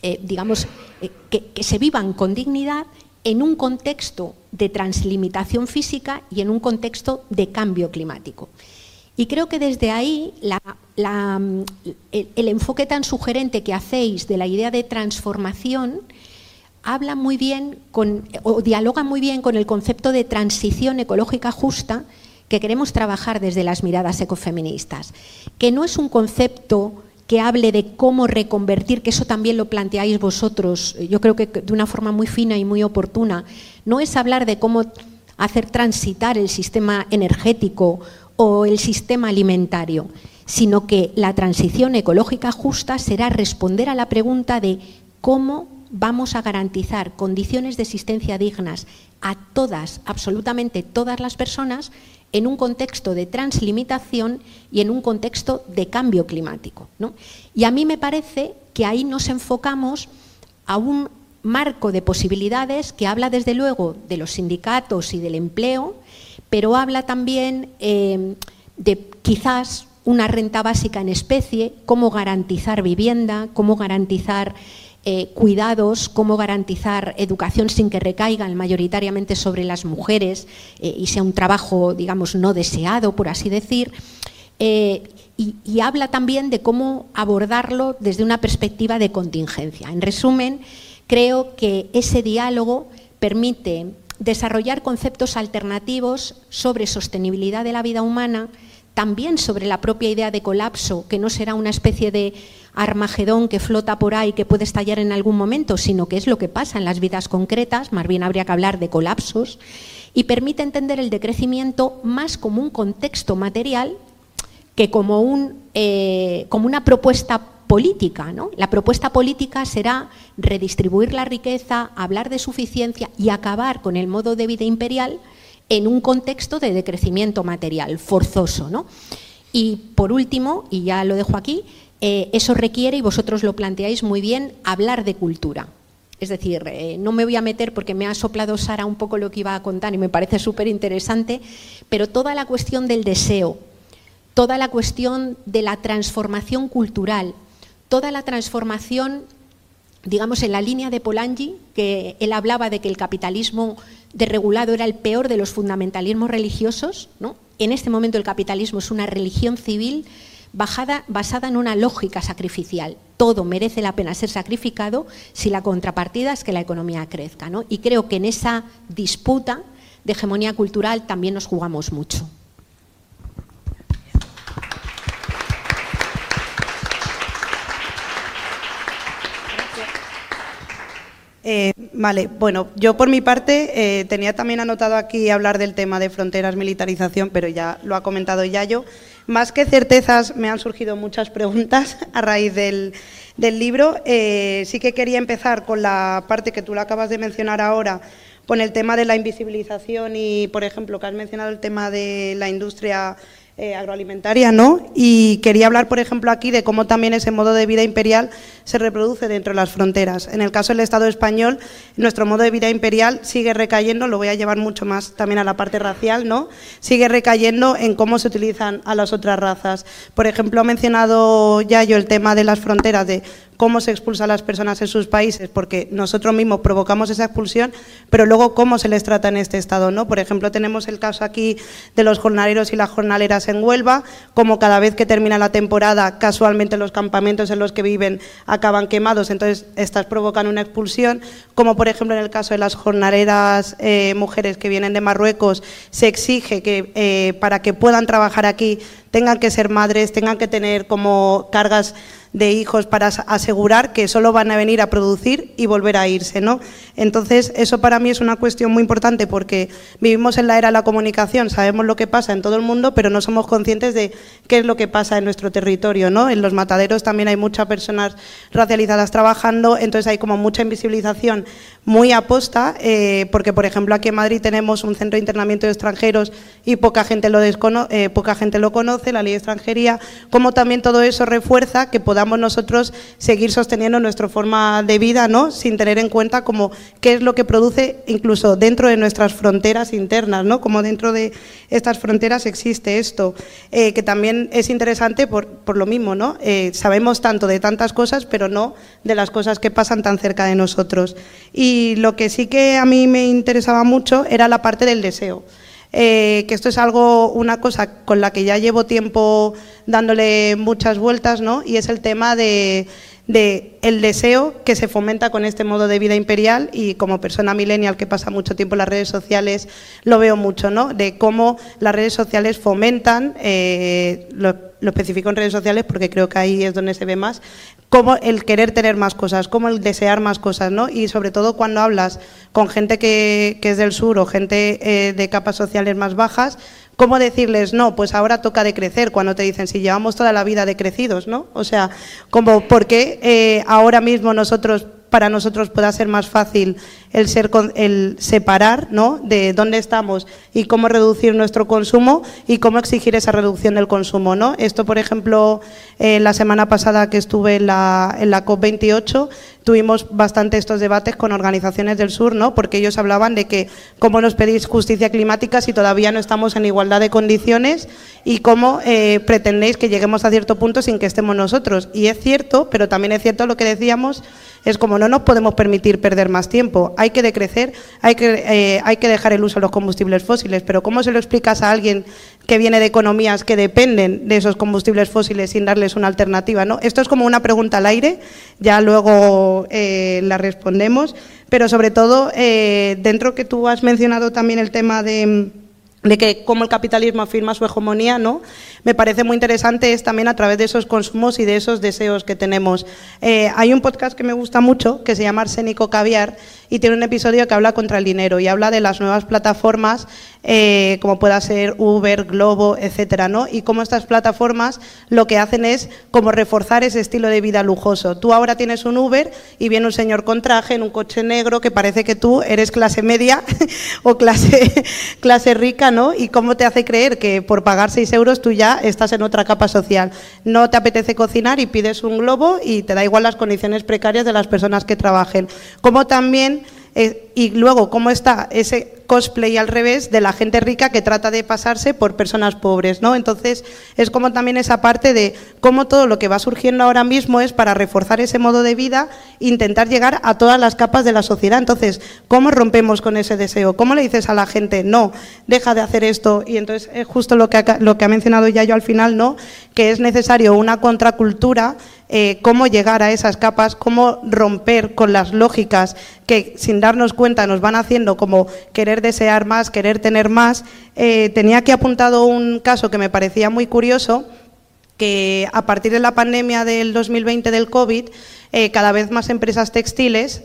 eh, digamos, eh, que, se vivan con dignidad en un contexto de translimitación física y en un contexto de cambio climático. Y creo que desde ahí el, enfoque tan sugerente que hacéis de la idea de transformación habla muy bien o dialoga muy bien con el concepto de transición ecológica justa que queremos trabajar desde las miradas ecofeministas, que no es un concepto que hable de cómo reconvertir, que eso también lo planteáis vosotros, yo creo que de una forma muy fina y muy oportuna, no es hablar de cómo hacer transitar el sistema energético o el sistema alimentario, sino que la transición ecológica justa será responder a la pregunta de cómo vamos a garantizar condiciones de existencia dignas a todas, absolutamente todas las personas en un contexto de translimitación y en un contexto de cambio climático. Y a mí me parece que ahí nos enfocamos a un marco de posibilidades que habla desde luego de los sindicatos y del empleo, pero habla también eh, de quizás una renta básica en especie, cómo garantizar vivienda, cómo garantizar eh, cuidados, cómo garantizar educación sin que recaigan mayoritariamente sobre las mujeres eh, y sea un trabajo, digamos, no deseado, por así decir. Eh, y, habla también de cómo abordarlo desde una perspectiva de contingencia. En resumen, creo que ese diálogo permite desarrollar conceptos alternativos sobre sostenibilidad de la vida humana, también sobre la propia idea de colapso, que no será una especie de Armagedón que flota por ahí, que puede estallar en algún momento, sino que es lo que pasa en las vidas concretas, más bien habría que hablar de colapsos, y permite entender el decrecimiento más como un contexto material que como, un, eh, como una propuesta política. ¿no? La propuesta política será redistribuir la riqueza, hablar de suficiencia y acabar con el modo de vida imperial en un contexto de decrecimiento material forzoso. ¿no? Y por último, y ya lo dejo aquí, eh, eso requiere, y vosotros lo planteáis muy bien, hablar de cultura. Es decir, eh, no me voy a meter porque me ha soplado Sara un poco lo que iba a contar y me parece súper interesante, pero toda la cuestión del deseo, toda la cuestión de la transformación cultural, toda la transformación, digamos, en la línea de Polanyi, que él hablaba de que el capitalismo desregulado era el peor de los fundamentalismos religiosos, ¿no? En este momento el capitalismo es una religión civil basada en una lógica sacrificial. Todo merece la pena ser sacrificado si la contrapartida es que la economía crezca. Y creo que en esa disputa de hegemonía cultural también nos jugamos mucho. Eh, vale, bueno, yo por mi parte eh, tenía también anotado aquí hablar del tema de fronteras, militarización, pero ya lo ha comentado Yayo. Más que certezas, me han surgido muchas preguntas (laughs) a raíz del, libro. Eh, sí que quería empezar con la parte que tú la acabas de mencionar ahora, con el tema de la invisibilización y, por ejemplo, que has mencionado el tema de la industria eh, agroalimentaria, ¿no? Y quería hablar, por ejemplo, aquí de cómo también ese modo de vida imperial se reproduce dentro de las fronteras. En el caso del Estado español, nuestro modo de vida imperial sigue recayendo, lo voy a llevar mucho más también a la parte racial, ¿no? Sigue recayendo en cómo se utilizan a las otras razas. Por ejemplo, ha mencionado ya yo el tema de las fronteras, de cómo se expulsa a las personas en sus países, porque nosotros mismos provocamos esa expulsión, pero luego cómo se les trata en este Estado. ¿no? Por ejemplo, tenemos el caso aquí de los jornaleros y las jornaleras en Huelva, como cada vez que termina la temporada, casualmente los campamentos en los que viven acaban quemados, entonces estas provocan una expulsión, como por ejemplo en el caso de las jornaleras eh, mujeres que vienen de Marruecos, se exige que eh, para que puedan trabajar aquí tengan que ser madres, tengan que tener como cargas de hijos para asegurar que solo van a venir a producir y volver a irse, ¿no? Entonces, eso para mí es una cuestión muy importante porque vivimos en la era de la comunicación, sabemos lo que pasa en todo el mundo, pero no somos conscientes de qué es lo que pasa en nuestro territorio, ¿no? En los mataderos también hay muchas personas racializadas trabajando, entonces hay como mucha invisibilización muy aposta, eh, porque por ejemplo aquí en Madrid tenemos un centro de internamiento de extranjeros y poca gente lo, eh, poca gente lo conoce, la ley de extranjería, como también todo eso refuerza que podamos nosotros seguir sosteniendo nuestra forma de vida, ¿no? sin tener en cuenta como qué es lo que produce incluso dentro de nuestras fronteras internas, ¿no? como dentro de estas fronteras existe esto, eh, que también es interesante por, por lo mismo, ¿no? sabemos tanto de tantas cosas, pero no de las cosas que pasan tan cerca de nosotros. Y y lo que sí que a mí me interesaba mucho era la parte del deseo. Eh, que esto es algo, una cosa con la que ya llevo tiempo dándole muchas vueltas, ¿no? Y es el tema de, de, el deseo que se fomenta con este modo de vida imperial y como persona millennial que pasa mucho tiempo en las redes sociales lo veo mucho, ¿no? De cómo las redes sociales fomentan, eh, lo, lo especifico en redes sociales porque creo que ahí es donde se ve más, como el querer tener más cosas, como el desear más cosas, ¿no? Y sobre todo cuando hablas con gente que, que es del sur o gente eh, de capas sociales más bajas, ¿cómo decirles, no, pues ahora toca decrecer cuando te dicen, si llevamos toda la vida decrecidos, ¿no? O sea, como, ¿por qué eh, ahora mismo nosotros para nosotros pueda ser más fácil el, ser, el separar ¿no? de dónde estamos y cómo reducir nuestro consumo y cómo exigir esa reducción del consumo. ¿no? Esto, por ejemplo, eh, la semana pasada que estuve en la, en la COP28, tuvimos bastante estos debates con organizaciones del sur, ¿no? porque ellos hablaban de que cómo nos pedís justicia climática si todavía no estamos en igualdad de condiciones y cómo eh, pretendéis que lleguemos a cierto punto sin que estemos nosotros. Y es cierto, pero también es cierto lo que decíamos es como no nos podemos permitir perder más tiempo, hay que decrecer, hay que, eh, hay que dejar el uso de los combustibles fósiles, pero ¿cómo se lo explicas a alguien que viene de economías que dependen de esos combustibles fósiles sin darles una alternativa? ¿no? Esto es como una pregunta al aire, ya luego eh, la respondemos, pero sobre todo, eh, dentro que tú has mencionado también el tema de de que cómo el capitalismo afirma su hegemonía, ¿no? Me parece muy interesante es también a través de esos consumos y de esos deseos que tenemos. Eh, hay un podcast que me gusta mucho que se llama Arsénico Caviar y tiene un episodio que habla contra el dinero y habla de las nuevas plataformas eh, como pueda ser Uber, Globo, etcétera, ¿no? Y cómo estas plataformas lo que hacen es como reforzar ese estilo de vida lujoso. Tú ahora tienes un Uber y viene un señor con traje en un coche negro que parece que tú eres clase media (laughs) o clase, clase rica, ¿no? Y cómo te hace creer que por pagar 6 euros tú ya estás en otra capa social. No te apetece cocinar y pides un globo y te da igual las condiciones precarias de las personas que trabajen. Como también eh, y luego cómo está ese cosplay al revés de la gente rica que trata de pasarse por personas pobres, ¿no? Entonces es como también esa parte de cómo todo lo que va surgiendo ahora mismo es para reforzar ese modo de vida, intentar llegar a todas las capas de la sociedad. Entonces, ¿cómo rompemos con ese deseo? ¿Cómo le dices a la gente, no, deja de hacer esto? Y entonces es justo lo que ha, lo que ha mencionado ya yo al final, ¿no? Que es necesario una contracultura eh, cómo llegar a esas capas, cómo romper con las lógicas que sin darnos cuenta nos van haciendo como querer desear más, querer tener más. Eh, tenía aquí apuntado un caso que me parecía muy curioso, que a partir de la pandemia del 2020 del COVID, eh, cada vez más empresas textiles,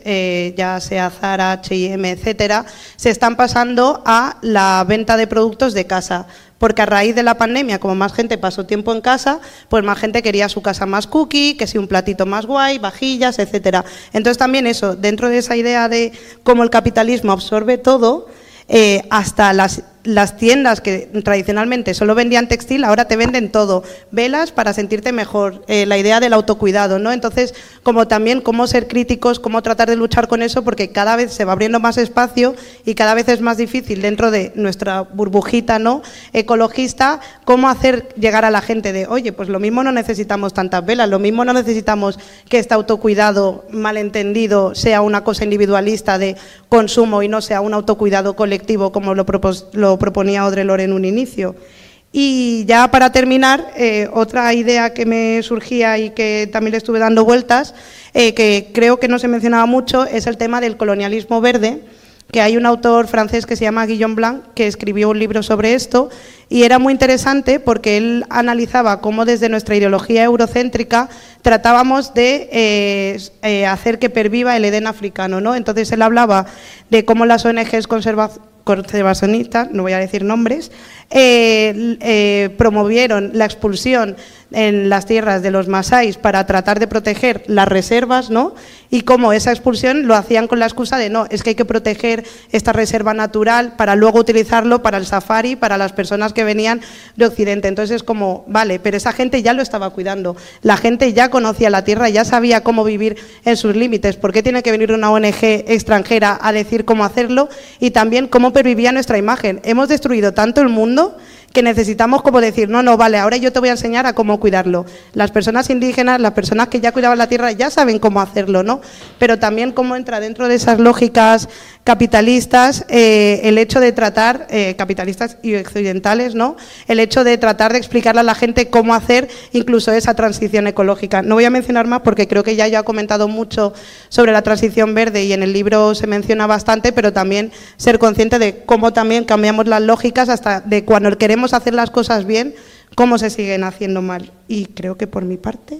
ya sea Zara, H&M, etcétera, se están pasando a la venta de productos de casa porque a raíz de la pandemia, como más gente pasó tiempo en casa, pues más gente quería su casa más cookie, que si un platito más guay, vajillas, etcétera. Entonces también eso, dentro de esa idea de cómo el capitalismo absorbe todo, eh, hasta las las tiendas que tradicionalmente solo vendían textil, ahora te venden todo, velas para sentirte mejor, eh, la idea del autocuidado, ¿no? Entonces, como también cómo ser críticos, cómo tratar de luchar con eso, porque cada vez se va abriendo más espacio y cada vez es más difícil dentro de nuestra burbujita, ¿no? Ecologista, cómo hacer llegar a la gente de, oye, pues lo mismo no necesitamos tantas velas, lo mismo no necesitamos que este autocuidado malentendido sea una cosa individualista de consumo y no sea un autocuidado colectivo como lo, lo proponía Audre Lorde en un inicio. Y ya para terminar, eh, otra idea que me surgía y que también le estuve dando vueltas, eh, que creo que no se mencionaba mucho, es el tema del colonialismo verde, que hay un autor francés que se llama Guillaume Blanc que escribió un libro sobre esto y era muy interesante porque él analizaba cómo desde nuestra ideología eurocéntrica tratábamos de eh, hacer que perviva el Edén africano. ¿no? Entonces él hablaba de cómo las ONGs conservadoras conservacionistas, no voy a decir nombres, eh, eh, promovieron la expulsión en las tierras de los masáis para tratar de proteger las reservas, ¿no? Y como esa expulsión lo hacían con la excusa de no, es que hay que proteger esta reserva natural para luego utilizarlo para el safari, para las personas que venían de Occidente. Entonces es como, vale, pero esa gente ya lo estaba cuidando, la gente ya conocía la tierra, ya sabía cómo vivir en sus límites. ¿Por qué tiene que venir una ONG extranjera a decir cómo hacerlo? Y también cómo pervivía nuestra imagen. Hemos destruido tanto el mundo que necesitamos como decir, no, no, vale, ahora yo te voy a enseñar a cómo cuidarlo. Las personas indígenas, las personas que ya cuidaban la tierra ya saben cómo hacerlo, ¿no? Pero también cómo entra dentro de esas lógicas capitalistas eh, el hecho de tratar, eh, capitalistas y occidentales, ¿no? El hecho de tratar de explicarle a la gente cómo hacer incluso esa transición ecológica. No voy a mencionar más porque creo que ya yo he comentado mucho sobre la transición verde y en el libro se menciona bastante, pero también ser consciente de cómo también cambiamos las lógicas hasta de cuando queremos hacer las cosas bien, cómo se siguen haciendo mal. Y creo que por mi parte.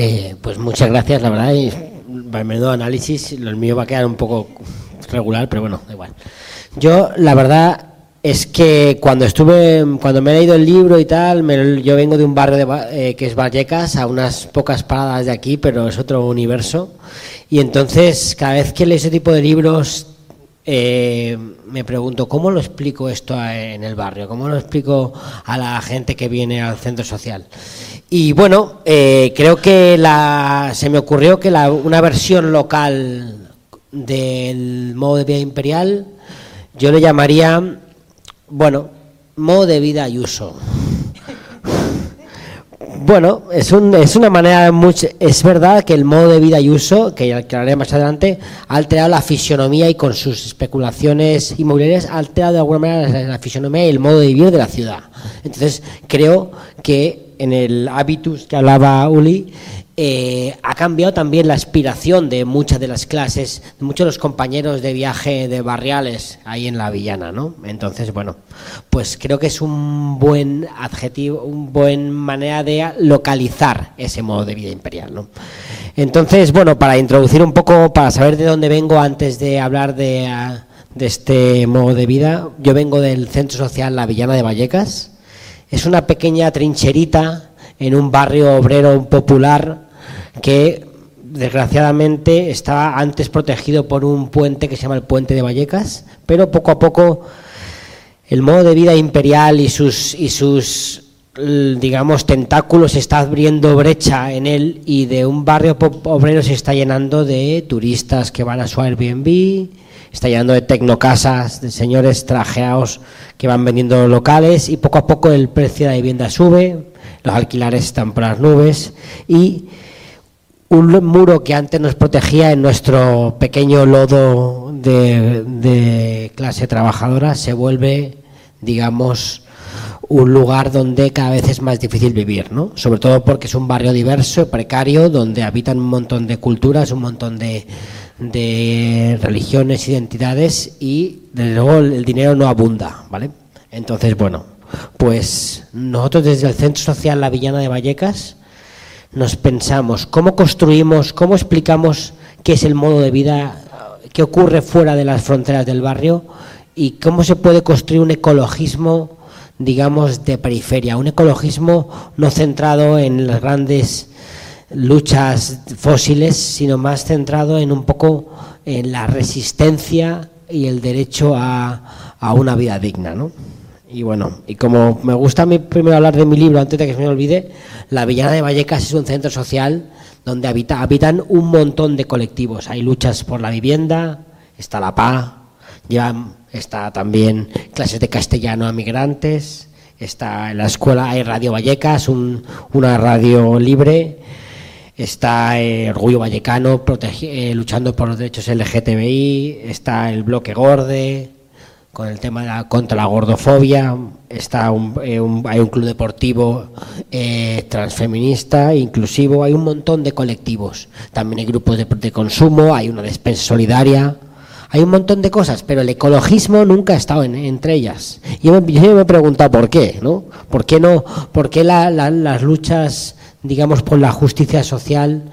Eh, pues muchas gracias, la verdad, y menudo análisis. Lo mío va a quedar un poco regular, pero bueno, da igual. Yo, la verdad, es que cuando estuve, cuando me he leído el libro y tal, yo vengo de un barrio de, eh, que es Vallecas, a unas pocas paradas de aquí, pero es otro universo. Y entonces, cada vez que leo ese tipo de libros, eh, me pregunto, ¿cómo lo explico esto en el barrio? ¿Cómo lo explico a la gente que viene al centro social? Y bueno, eh, creo que la, se me ocurrió que la, una versión local del modo de vida imperial, yo le llamaría, bueno, modo de vida y uso. Bueno, es, un, es una manera mucho, es verdad que el modo de vida y uso, que aclararé más adelante, ha alterado la fisionomía y con sus especulaciones inmobiliarias ha alterado de alguna manera la fisionomía y el modo de vivir de la ciudad. Entonces, creo que en el habitus que hablaba Uli, eh, ha cambiado también la aspiración de muchas de las clases, de muchos de los compañeros de viaje de barriales ahí en la villana, ¿no? Entonces, bueno, pues creo que es un buen adjetivo, un buen manera de localizar ese modo de vida imperial, ¿no? Entonces, bueno, para introducir un poco, para saber de dónde vengo antes de hablar de, de este modo de vida, yo vengo del Centro Social La Villana de Vallecas, es una pequeña trincherita en un barrio obrero popular que desgraciadamente estaba antes protegido por un puente que se llama el Puente de Vallecas, pero poco a poco el modo de vida imperial y sus, y sus digamos, tentáculos está abriendo brecha en él y de un barrio obrero se está llenando de turistas que van a su Airbnb, está llenando de tecnocasas, de señores trajeados que van vendiendo locales y poco a poco el precio de la vivienda sube, los alquilares están por las nubes y un muro que antes nos protegía en nuestro pequeño lodo de, clase trabajadora se vuelve, digamos, un lugar donde cada vez es más difícil vivir, ¿no? Sobre todo porque es un barrio diverso, precario, donde habitan un montón de culturas, un montón de, de religiones, identidades y desde luego el dinero no abunda, ¿vale? Entonces, bueno, pues nosotros desde el Centro Social La Villana de Vallecas nos pensamos, cómo construimos, cómo explicamos qué es el modo de vida, qué ocurre fuera de las fronteras del barrio y cómo se puede construir un ecologismo, digamos, de periferia, un ecologismo no centrado en las grandes luchas fósiles, sino más centrado en un poco en la resistencia y el derecho a, a una vida digna, ¿no? Y bueno, y como me gusta a mí primero hablar de mi libro antes de que se me olvide, La Villana de Vallecas es un centro social donde habita, habitan un montón de colectivos. Hay luchas por la vivienda, está la PA, llevan, está también clases de castellano a migrantes, está en la escuela, hay Radio Vallecas, un, una radio libre, está eh, Orgullo Vallecano eh, luchando por los derechos LGTBI, está el Bloque Gorde, con el tema de la, contra la gordofobia, está eh, un, hay un club deportivo eh, transfeminista, inclusivo, hay un montón de colectivos. También hay grupos de, de, consumo, hay una despensa solidaria, hay un montón de cosas, pero el ecologismo nunca ha estado en, entre ellas. Yo me, yo me he preguntado por qué, ¿no? ¿Por qué no? ¿Por qué la, la, las luchas, digamos, por la justicia social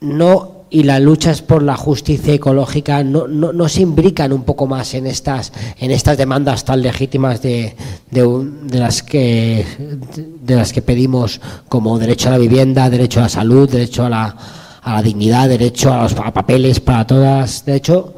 no y las luchas por la justicia ecológica no, no, no, se imbrican un poco más en estas en estas demandas tan legítimas de, de, de, las que de las que pedimos como derecho a la vivienda, derecho a la salud, derecho a la, a la dignidad, derecho a los a papeles para todas, de hecho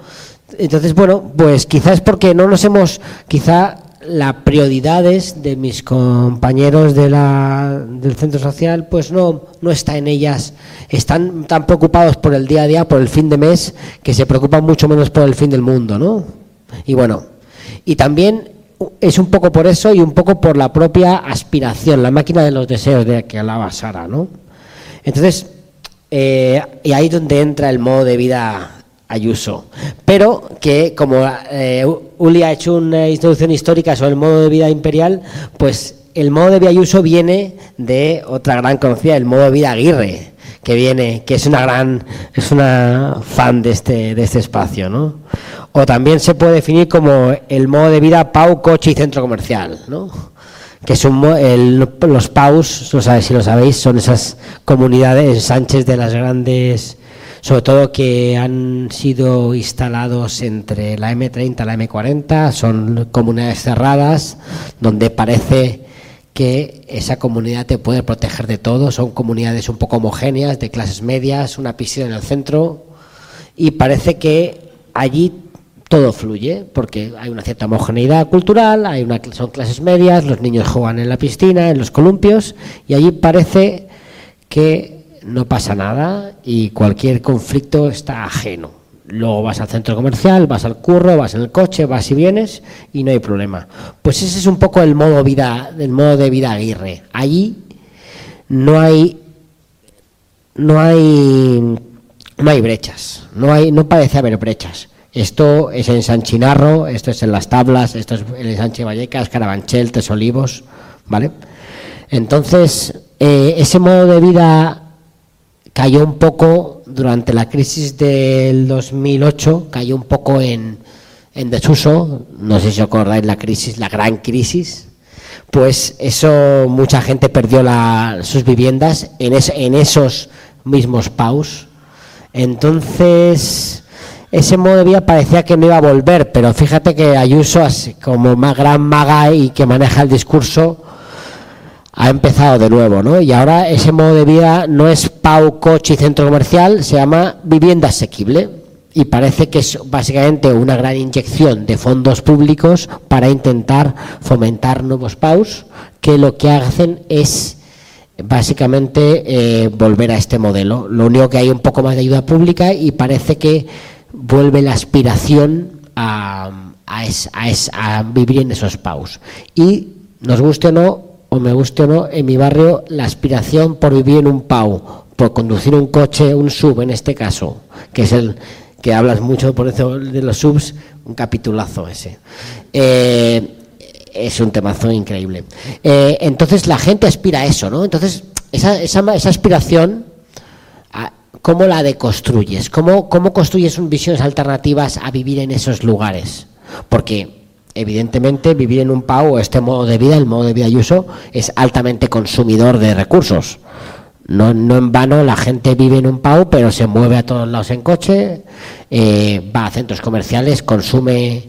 entonces bueno pues quizás porque no nos hemos quizá las prioridades de mis compañeros de la, del centro social pues no, no está en ellas, están tan preocupados por el día a día, por el fin de mes, que se preocupan mucho menos por el fin del mundo, ¿no? Y bueno, y también es un poco por eso y un poco por la propia aspiración, la máquina de los deseos de que hablaba Sara, ¿no? Entonces, eh, y ahí es donde entra el modo de vida Ayuso. Pero que como eh, Uli ha hecho una introducción histórica sobre el modo de vida imperial, pues el modo de vida Ayuso viene de otra gran conocida, el modo de vida Aguirre, que viene, que es una gran, es una fan de este, de este espacio, ¿no? O también se puede definir como el modo de vida Pau, coche y centro comercial, ¿no? que el, los PAUs, no sabéis si lo sabéis, son esas comunidades Sánchez de las grandes sobre todo que han sido instalados entre la M30 y la M40, son comunidades cerradas donde parece que esa comunidad te puede proteger de todo, son comunidades un poco homogéneas, de clases medias, una piscina en el centro. Y parece que allí todo fluye porque hay una cierta homogeneidad cultural, hay una, son clases medias, los niños juegan en la piscina, en los columpios y allí parece que no pasa nada y cualquier conflicto está ajeno. Luego vas al centro comercial, vas al curro, vas en el coche, vas y vienes y no hay problema. Pues ese es un poco el modo vida, el modo de vida Aguirre. Allí no hay no hay no hay brechas, no hay no parece haber brechas. Esto es en San Chinarro, esto es en Las Tablas, esto es en Sánchez Vallecas, Carabanchel, Tesolivos, ¿vale? Entonces, eh, ese modo de vida cayó un poco durante la crisis del 2008, cayó un poco en, desuso, no sé si acordáis la crisis, la gran crisis, pues eso mucha gente perdió la, sus viviendas en, en esos mismos paus. Entonces, ese modo de vida parecía que no iba a volver, pero fíjate que Ayuso, como más gran maga y que maneja el discurso, ha empezado de nuevo, ¿no? Y ahora ese modo de vida no es Pau, coche y centro comercial, se llama vivienda asequible. Y parece que es básicamente una gran inyección de fondos públicos para intentar fomentar nuevos PAUs, que lo que hacen es básicamente eh, volver a este modelo. Lo único que hay un poco más de ayuda pública y parece que vuelve la aspiración a, a, a vivir en esos PAUs. Y nos guste o no, o me guste o no, en mi barrio la aspiración por vivir en un PAU, por conducir un coche, un sub en este caso, que es el que hablas mucho por eso de los subs, un capitulazo ese. Eh, es un temazo increíble. Eh, entonces la gente aspira a eso, ¿no? Entonces, esa, aspiración, ¿cómo la deconstruyes? ¿Cómo, ¿Cómo construyes visiones alternativas a vivir en esos lugares? Porque evidentemente vivir en un PAU este modo de vida, el modo de vida y uso, es altamente consumidor de recursos. No, no en vano la gente vive en un PAU, pero se mueve a todos lados en coche, eh, va a centros comerciales, consume,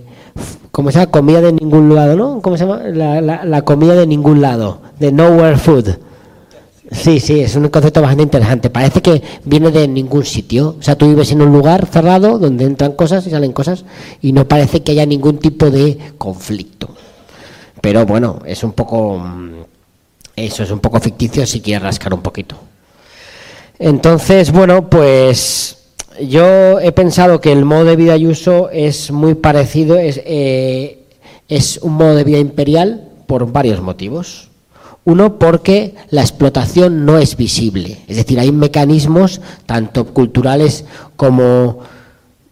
¿cómo se llama? Comida de ningún lado, ¿no? ¿Cómo se llama? La, la- la comida de ningún lado, de nowhere food. Sí, sí, es un concepto bastante interesante. Parece que viene de ningún sitio. O sea, tú vives en un lugar cerrado donde entran cosas y salen cosas y no parece que haya ningún tipo de conflicto. Pero bueno, es un poco... mm, Eso es un poco ficticio si quieres rascar un poquito. Entonces, bueno, pues yo he pensado que el modo de vida y uso es muy parecido, es, eh, es un modo de vida imperial por varios motivos. Uno, porque la explotación no es visible, es decir, hay mecanismos tanto culturales como,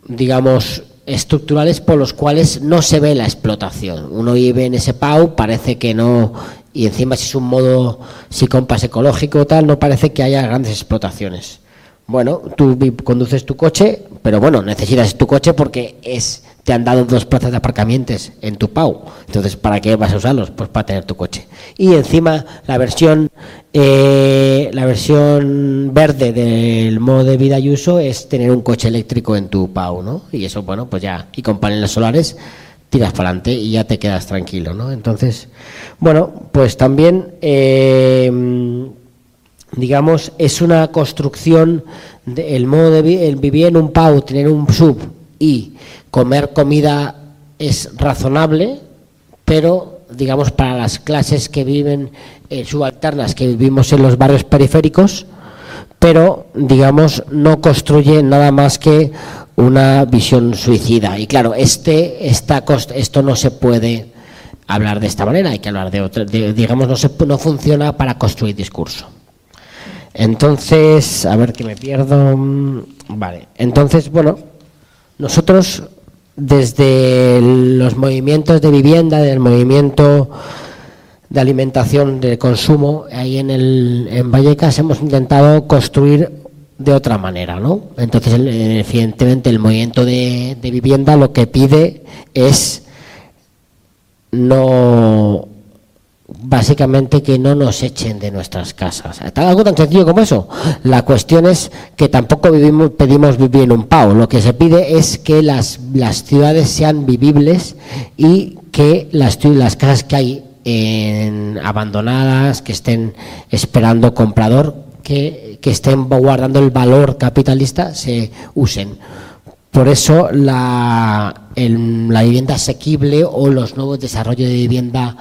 digamos, estructurales por los cuales no se ve la explotación. Uno vive en ese PAU, parece que no, y encima si es un modo psicompas ecológico o tal, no parece que haya grandes explotaciones. Bueno, tú conduces tu coche, pero bueno, necesitas tu coche porque es te han dado dos plazas de aparcamientos en tu PAU. Entonces, ¿para qué vas a usarlos? Pues para tener tu coche. Y encima la versión eh, la versión verde del modo de vida y uso es tener un coche eléctrico en tu PAU, ¿no? Y eso, bueno, pues ya, y con paneles solares tiras para adelante y ya te quedas tranquilo, ¿no? Entonces, bueno, pues también eh, digamos, es una construcción, de- el modo de el vivir en un PAU, tener un sub y comer comida es razonable, pero, digamos, para las clases que viven eh, subalternas, que vivimos en los barrios periféricos, pero, digamos, no construye nada más que una visión suicida. Y claro, este, esta, esto no se puede hablar de esta manera, hay que hablar de otra, digamos, no, se, no funciona para construir discurso. Entonces, a ver que me pierdo. mm, Vale, entonces, bueno, nosotros desde los movimientos de vivienda, del movimiento de alimentación, de consumo, ahí en, el, en Vallecas hemos intentado construir de otra manera, ¿no? Entonces, evidentemente, el movimiento de, de vivienda lo que pide es no básicamente que no nos echen de nuestras casas. Está algo tan sencillo como eso. La cuestión es que tampoco vivimos, pedimos vivir en un pao. Lo que se pide es que las, las ciudades sean vivibles y que las, las casas que hay en- abandonadas, que estén esperando comprador, que, que estén guardando el valor capitalista, se usen. Por eso la, la vivienda asequible o los nuevos desarrollos de vivienda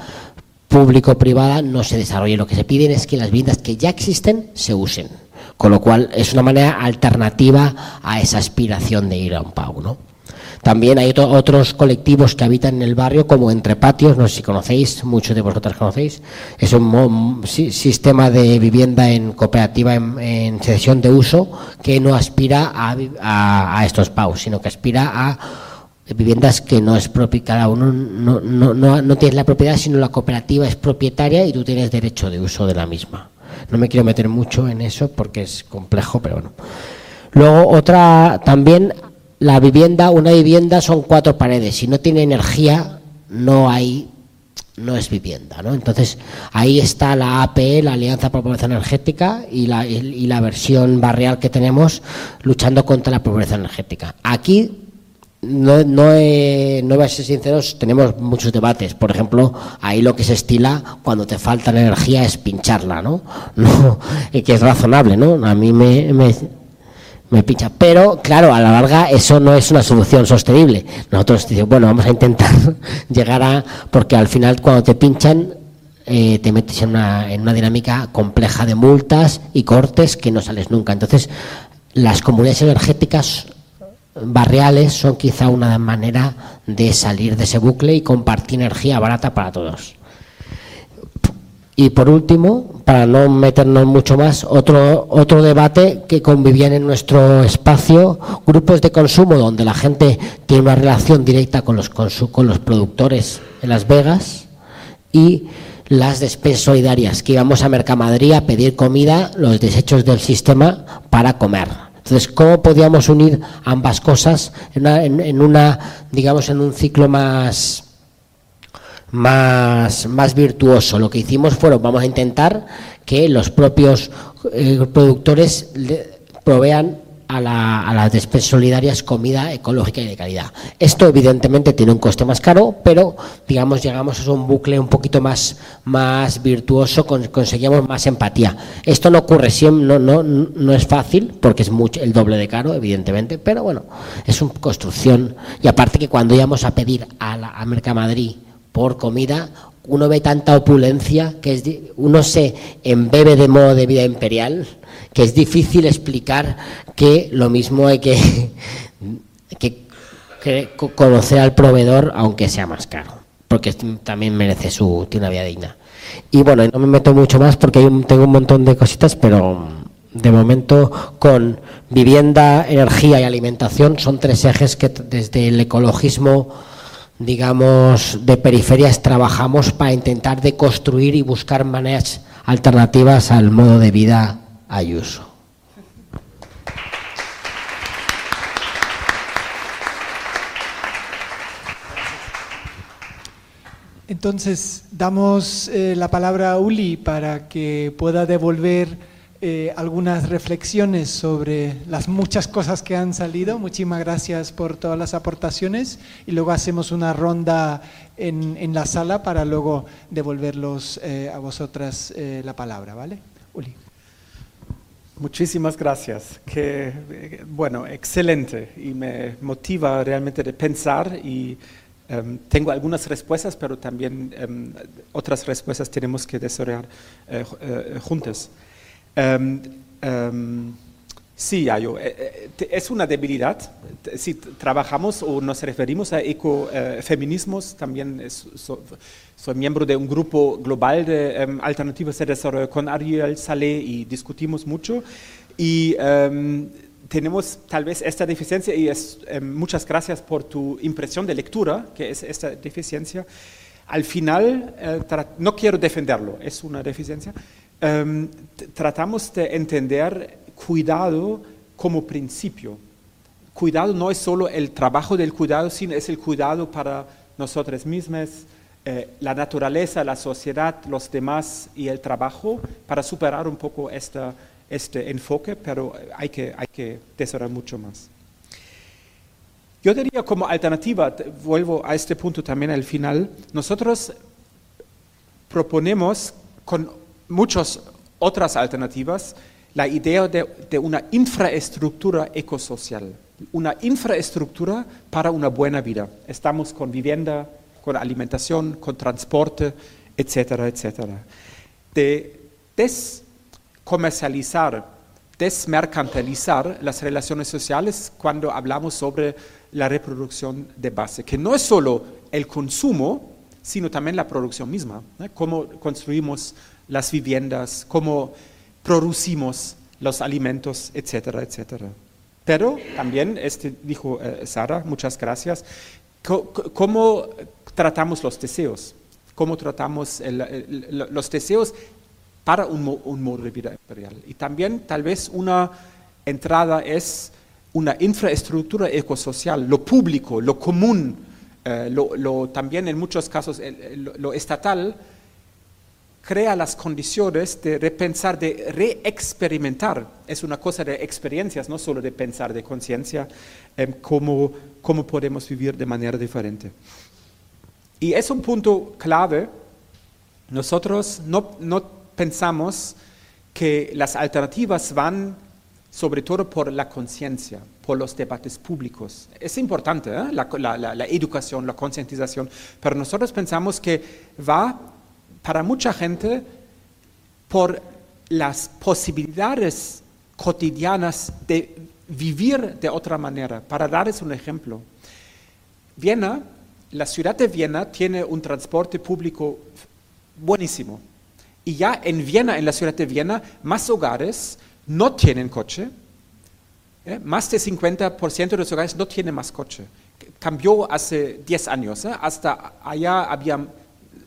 público-privada no se desarrolle. Lo que se piden es que las viviendas que ya existen se usen. Con lo cual es una manera alternativa a esa aspiración de ir a un PAU. ¿no? También hay otro- otros colectivos que habitan en el barrio, como Entre Patios, no sé si conocéis, muchos de vosotros conocéis. Es un sistema de vivienda en cooperativa en, en cesión de uso que no aspira a, a- a estos PAUs, sino que aspira a viviendas que no es propia, cada uno no, no, no, no tienes la propiedad, sino la cooperativa es propietaria y tú tienes derecho de uso de la misma. No me quiero meter mucho en eso porque es complejo, pero bueno. Luego otra, también la vivienda, una vivienda son cuatro paredes. Si no tiene energía, no hay, no es vivienda, ¿no? Entonces ahí está la APE, la Alianza por Pobreza Energética y la, y la versión barrial que tenemos luchando contra la pobreza energética. Aquí no, no, he- no voy a ser sinceros, tenemos muchos debates. Por ejemplo, ahí lo que se estila cuando te falta la energía es pincharla, ¿no? (laughs) no que es razonable, ¿no? A mí me, me, me pincha. Pero, claro, a la larga eso no es una solución sostenible. Nosotros decimos, bueno, vamos a intentar (laughs) llegar a... Porque al final cuando te pinchan eh, te metes en una, en una dinámica compleja de multas y cortes que no sales nunca. Entonces, las comunidades energéticas barriales son quizá una manera de salir de ese bucle y compartir energía barata para todos. Y por último, para no meternos mucho más, otro, otro debate que convivían en nuestro espacio, grupos de consumo donde la gente tiene una relación directa con los, con los productores en Las Vegas y las despensas solidarias, que íbamos a Mercamadrid a pedir comida, los desechos del sistema para comer. Entonces, ¿cómo podíamos unir ambas cosas en una, en- una, digamos, en un ciclo más, más, más virtuoso. Lo que hicimos fue, vamos a intentar que los propios eh, productores provean a, la, a las despensas solidarias comida ecológica y de calidad. Esto evidentemente tiene un coste más caro, pero digamos llegamos a un bucle un poquito más, más virtuoso, con- conseguimos más empatía. Esto no ocurre siempre, no, no, no es fácil, porque es mucho, el doble de caro, evidentemente, pero bueno, es una construcción. Y aparte que cuando íbamos a pedir a, la, a Mercamadrid por comida, uno ve tanta opulencia que es uno se embebe de modo de vida imperial que es difícil explicar que lo mismo hay que, (laughs) que- que co- conocer al proveedor aunque sea más caro, porque también merece su tiene una vida digna. Y bueno, no me meto mucho más porque tengo un montón de cositas, pero mm, de momento con vivienda, energía y alimentación son tres ejes que desde el ecologismo digamos, de periferias trabajamos para intentar deconstruir y buscar maneras alternativas al modo de vida Ayuso. Entonces, damos eh, la palabra a Uli para que pueda devolver eh, algunas reflexiones sobre las muchas cosas que han salido. Muchísimas gracias por todas las aportaciones y luego hacemos una ronda en, en la sala para luego devolverlos eh, a vosotras la palabra, ¿vale? Uli. Muchísimas gracias. Que, eh, bueno, excelente y me motiva realmente de pensar y em, tengo algunas respuestas, pero también em, otras respuestas tenemos que desarrollar eh, eh, juntas. Em, sí, Ayo, eh, eh, es una debilidad. Si trabajamos o nos referimos a ecofeminismos, también soy miembro de un grupo global de em, alternativas de desarrollo con Ariel Saleh y discutimos mucho. Y em, tenemos tal vez esta deficiencia y em, muchas gracias por tu impresión de lectura, que es esta deficiencia. Al final, eh, no quiero defenderlo, es una deficiencia. tratamos de entender cuidado como principio. Cuidado no es solo el trabajo del cuidado, sino es el cuidado para nosotros mismos, eh, la naturaleza, la sociedad, los demás y el trabajo, para superar un poco esta, este enfoque, pero hay que, hay que desarrollar mucho más. Yo diría como alternativa, te- vuelvo a este punto también al final, nosotros proponemos con muchas otras alternativas la idea de, una infraestructura ecosocial, una infraestructura para una buena vida. Estamos con vivienda, con alimentación, con transporte, etcétera, etcétera. De descomercializar, desmercantilizar las relaciones sociales cuando hablamos sobre la reproducción de base, que no es solo el consumo, sino también la producción misma, cómo construimos las viviendas, cómo producimos los alimentos, etcétera, etcétera. Pero también, este dijo eh, Sara, muchas gracias, cómo tratamos los deseos, cómo tratamos los deseos para un, un modo de vida imperial. Y también tal vez una entrada es una infraestructura ecosocial, lo público, lo común, eh, lo, también en muchos casos lo estatal, crea las condiciones de repensar, de reexperimentar. Es una cosa de experiencias, no solo de pensar, de conciencia, em, cómo, cómo podemos vivir de manera diferente. Y es un punto clave. Nosotros no, no pensamos que las alternativas van sobre todo por la conciencia, por los debates públicos. Es importante ¿eh? la- la- la educación, la concientización, pero nosotros pensamos que va para mucha gente por las posibilidades cotidianas de vivir de otra manera. Para darles un ejemplo, Viena, la ciudad de Viena tiene un transporte público buenísimo. Y ya en Viena, en la ciudad de Viena, más hogares no tienen coche. ¿eh? Más del 50% de los hogares no tienen más coche. Cambió hace 10 años. ¿eh? Hasta allá había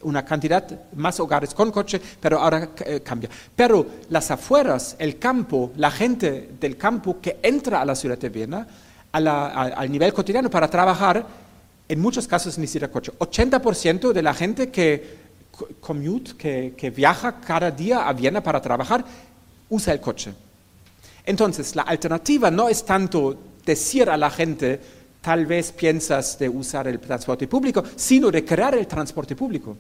una cantidad más hogares con coche, pero ahora eh, cambia. Pero las afueras, el campo, la gente del campo que entra a la ciudad de Viena, al nivel cotidiano para trabajar, en muchos casos siquiera coche. 80% de la gente que co- commute, que viaja cada día a Viena para trabajar, usa el coche. Entonces, la alternativa no es tanto decir a la gente, tal vez piensas de usar el transporte público, sino de crear el transporte público,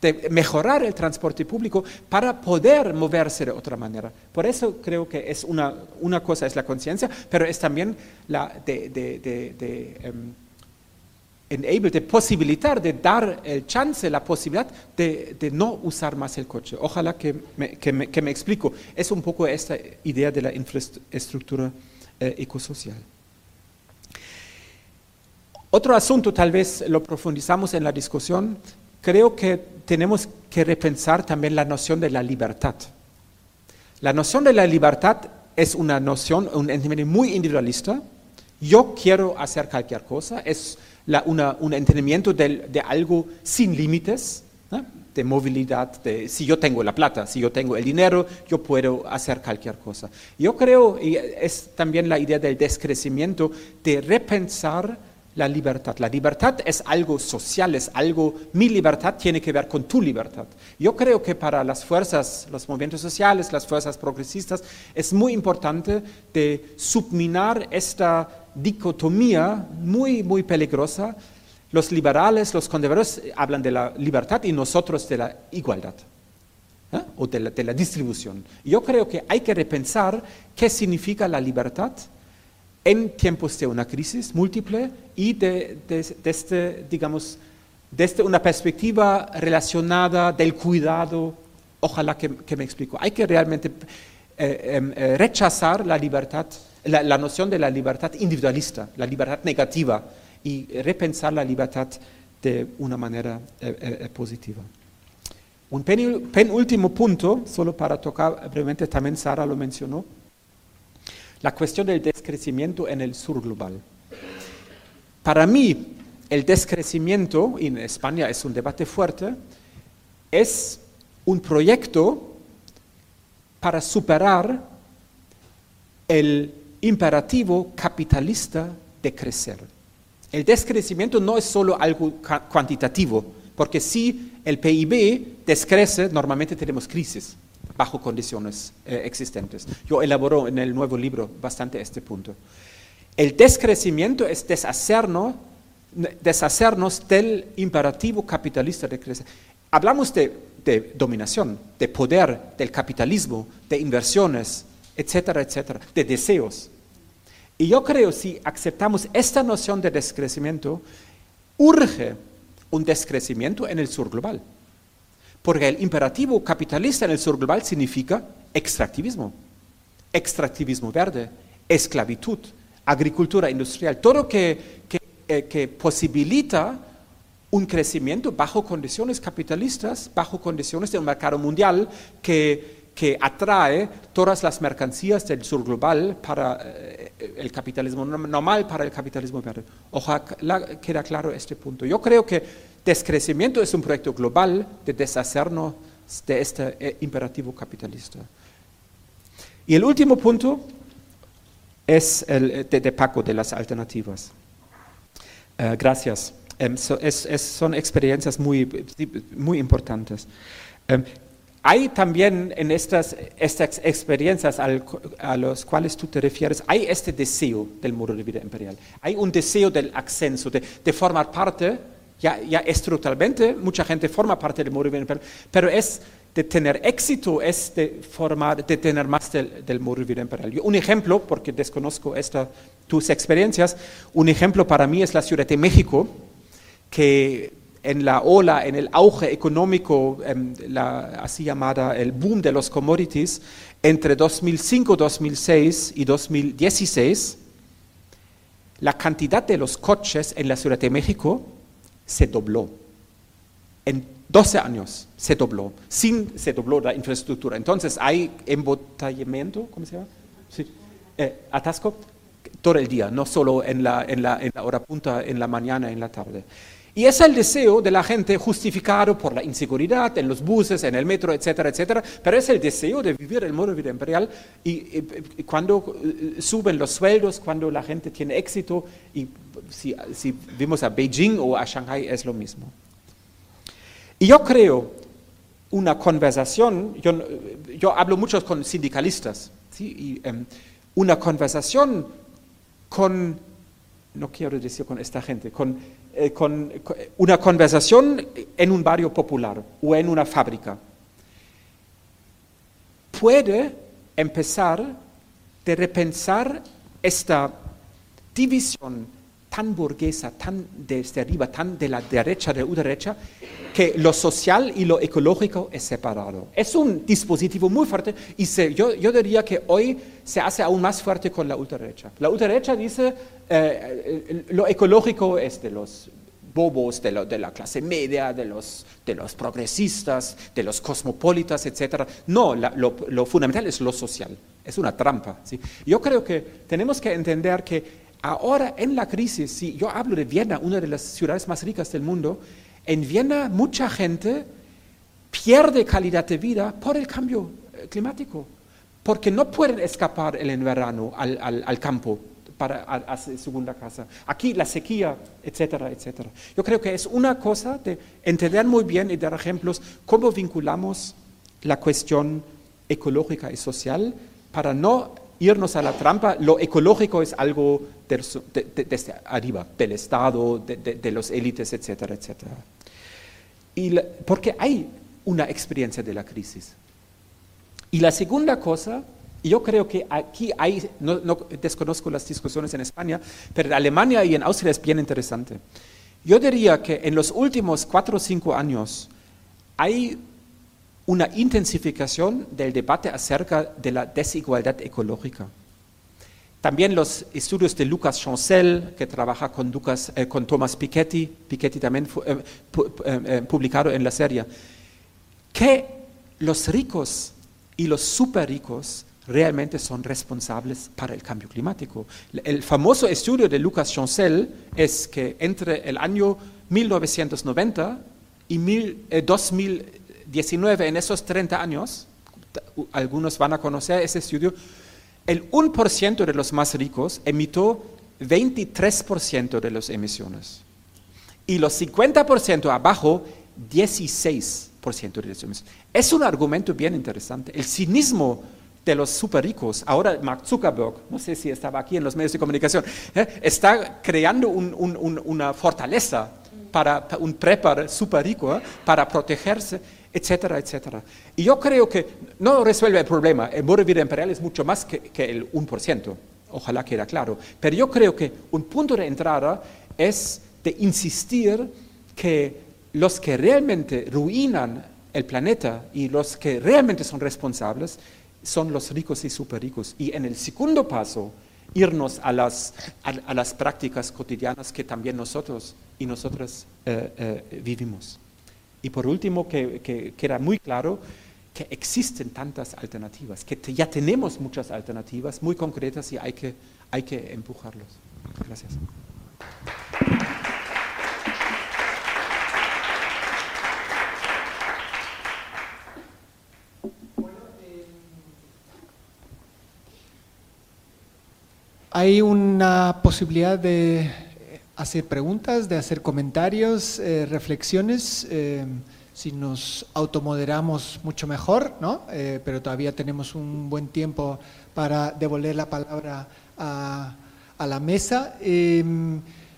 de mejorar el transporte público para poder moverse de otra manera. Por eso creo que es una, una cosa es la conciencia, pero es también la de, de- de- em, enable, de posibilitar, de dar el chance, la posibilidad de, de no usar más el coche. Ojalá que me, que me- que me explico. Es un poco esta idea de la infraestructura eh, ecosocial. Otro asunto, tal vez lo profundizamos en la discusión, creo que tenemos que repensar también la noción de la libertad. La noción de la libertad es una noción, un entendimiento muy individualista. Yo quiero hacer cualquier cosa, es la- una- un entendimiento del- de, algo sin límites, ¿no? de movilidad, de si yo tengo la plata, si yo tengo el dinero, yo puedo hacer cualquier cosa. Yo creo, y es también la idea del descrecimiento, de repensar la libertad. La libertad es algo social, es algo, mi libertad tiene que ver con tu libertad. Yo creo que para las fuerzas, los movimientos sociales, las fuerzas progresistas, es muy importante de subminar esta dicotomía muy, muy peligrosa. Los liberales, los conservadores hablan de la libertad y nosotros de la igualdad. ¿eh? o de la distribución. Yo creo que hay que repensar qué significa la libertad en tiempos de una crisis múltiple y de, de- desde, digamos, desde una perspectiva relacionada del cuidado. Ojalá que, me explico. Hay que realmente eh, em, eh, rechazar la libertad, la, la noción de la libertad individualista, la libertad negativa, y repensar la libertad de una manera eh, positiva. Un penúltimo punto, solo para tocar brevemente, también Sara lo mencionó, la cuestión del descrecimiento en el sur global. Para mí, el descrecimiento, y en España es un debate fuerte, es un proyecto para superar el imperativo capitalista de crecer. El descrecimiento no es solo algo cuantitativo, porque si el PIB descrece, normalmente tenemos crisis bajo condiciones eh, existentes. Yo elaboro en el nuevo libro bastante este punto. El descrecimiento es deshacernos, deshacernos del imperativo capitalista de crecer. Hablamos de, de dominación, de poder, del capitalismo, de inversiones, etcétera, etcétera, de deseos. Y yo creo si aceptamos esta noción de descrecimiento, urge un descrecimiento en el sur global. Porque el imperativo capitalista en el sur global significa extractivismo, extractivismo verde, esclavitud, agricultura industrial, todo que, que, eh, que posibilita un crecimiento bajo condiciones capitalistas, bajo condiciones de un mercado mundial que, que atrae todas las mercancías del sur global para eh, el capitalismo normal, para el capitalismo verde. Ojalá queda claro este punto. Yo creo que descrecimiento es un proyecto global de deshacernos de este eh, imperativo capitalista. Y el último punto es el eh, de, de Paco, de las alternativas. Eh, gracias. Em, so- es- es- son experiencias muy, muy importantes. Em, hay también en estas, estas experiencias al- a las cuales tú te refieres, hay este deseo del muro de vida imperial. Hay un deseo del ascenso, de, de formar parte, ya, ya estructuralmente, mucha gente forma parte del imperial, pero es de tener éxito, es de formar, de tener más del, del vida imperial. Yo- un ejemplo, porque desconozco esta, tus experiencias, un ejemplo para mí es la Ciudad de México, que en la ola, en el auge económico, em, la así llamada el boom de los commodities, entre 2005, 2006 y 2016, la cantidad de los coches en la Ciudad de México se dobló. En 12 años se dobló, sin se dobló la infraestructura. Entonces hay embotellamiento, ¿cómo se llama? Sí. Eh, atasco todo el día, no solo en la, en, la, hora punta, en la mañana, en la tarde. Y es el deseo de la gente justificado por la inseguridad en los buses, en el metro, etcétera, etcétera, pero es el deseo de vivir el modo de vida imperial y, y- cuando eh, suben los sueldos, cuando la gente tiene éxito y si, vimos a Beijing o a Shanghai es lo mismo. Y yo creo una conversación, yo, yo hablo mucho con sindicalistas, ¿sí? y, em, una conversación con, no quiero decir con esta gente, eh, con- una conversación en un barrio popular o en una fábrica puede empezar de repensar esta división tan burguesa, tan desde arriba, tan de la derecha, de la ultraderecha, que lo social y lo ecológico es separado. Es un dispositivo muy fuerte y se- yo, yo diría que hoy se hace aún más fuerte con la ultraderecha. La ultraderecha dice eh, eh, lo ecológico es de los bobos, de, lo- de la clase media, de los, de los progresistas, de los cosmopolitas, etc. No, lo fundamental es lo social, es una trampa. ¿sí? Yo creo que tenemos que entender que ahora en la crisis, si yo hablo de Viena, una de las ciudades más ricas del mundo, en Viena mucha gente pierde calidad de vida por el cambio eh, climático, porque no pueden escapar en verano al, campo para a- segunda casa. Aquí la sequía, etcétera, etcétera. Yo creo que es una cosa de entender muy bien y dar ejemplos cómo vinculamos la cuestión ecológica y social para no irnos a la trampa. Lo ecológico es algo de- de- desde arriba, del Estado, de, de, los élites, etcétera, etcétera. Y la- porque hay una experiencia de la crisis. Y la segunda cosa, yo creo que aquí hay, no, no desconozco las discusiones en España, pero en Alemania y en Austria es bien interesante. Yo diría que en los últimos cuatro o cinco años hay una intensificación del debate acerca de la desigualdad ecológica. También los estudios de Lucas Chancel, que trabaja con, eh, Thomas Piketty, Piketty también fue, eh, eh, publicado en la serie, que los ricos y los super ricos realmente son responsables para el cambio climático. El famoso estudio de Lucas Chancel es que entre el año 1990 y mil, 2000, 19, en esos 30 años, algunos van a conocer ese estudio, el 1% de los más ricos emitió 23% de las emisiones. Y los 50% abajo, 16% de las emisiones. Es un argumento bien interesante. El cinismo de los super ricos, ahora Mark Zuckerberg, no sé si estaba aquí en los medios de comunicación, ¿eh? está creando un, un, un, una fortaleza para un prepar super rico ¿eh? para protegerse etcétera, etcétera. Y yo creo que no resuelve el problema. El vida imperial es mucho más que, que el 1%. Ojalá quede claro. Pero yo creo que un punto de entrada es de insistir que los que realmente ruinan el planeta y los que realmente son responsables son los ricos y super ricos. Y en el segundo paso, irnos a las, a las prácticas cotidianas que también nosotros y nosotras eh, eh, vivimos. Y por último, que, que queda muy claro que existen tantas alternativas, que ya tenemos muchas alternativas muy concretas y hay que, hay que empujarlos. Gracias. Hay una posibilidad de hacer preguntas, de hacer comentarios, eh, reflexiones. eh, si nos automoderamos mucho mejor, ¿no? Eh, pero todavía tenemos un buen tiempo para devolver la palabra a, a la mesa. Eh,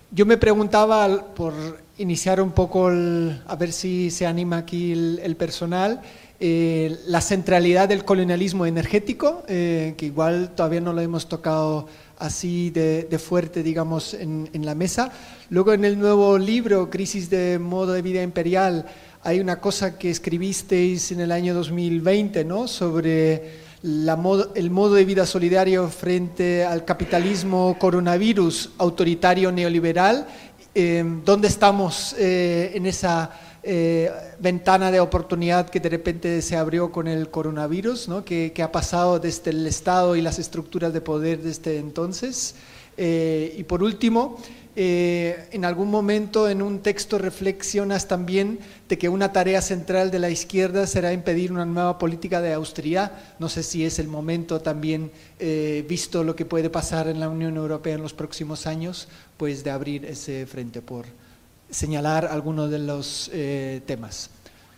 yo me preguntaba, por iniciar un poco, el- a ver si se anima aquí el, el personal, eh, la centralidad del colonialismo energético, eh, que igual todavía no lo hemos tocado así de, fuerte, digamos, en, la mesa. Luego en el nuevo libro, Crisis de Modo de Vida Imperial, hay una cosa que escribisteis en el año 2020, ¿no? Sobre el modo de vida solidario frente al capitalismo coronavirus autoritario neoliberal. Eh, ¿Dónde estamos eh, en esa eh, ventana de oportunidad que de repente se abrió con el coronavirus? ¿no? ¿Qué, qué ha pasado desde el Estado y las estructuras de poder desde entonces? Eh, y por último, eh, en algún momento en un texto reflexionas también de que una tarea central de la izquierda será impedir una nueva política de austeridad. No sé si es el momento también, visto lo que puede pasar en la Unión Europea en los próximos años, pues de abrir ese frente por señalar algunos de los temas.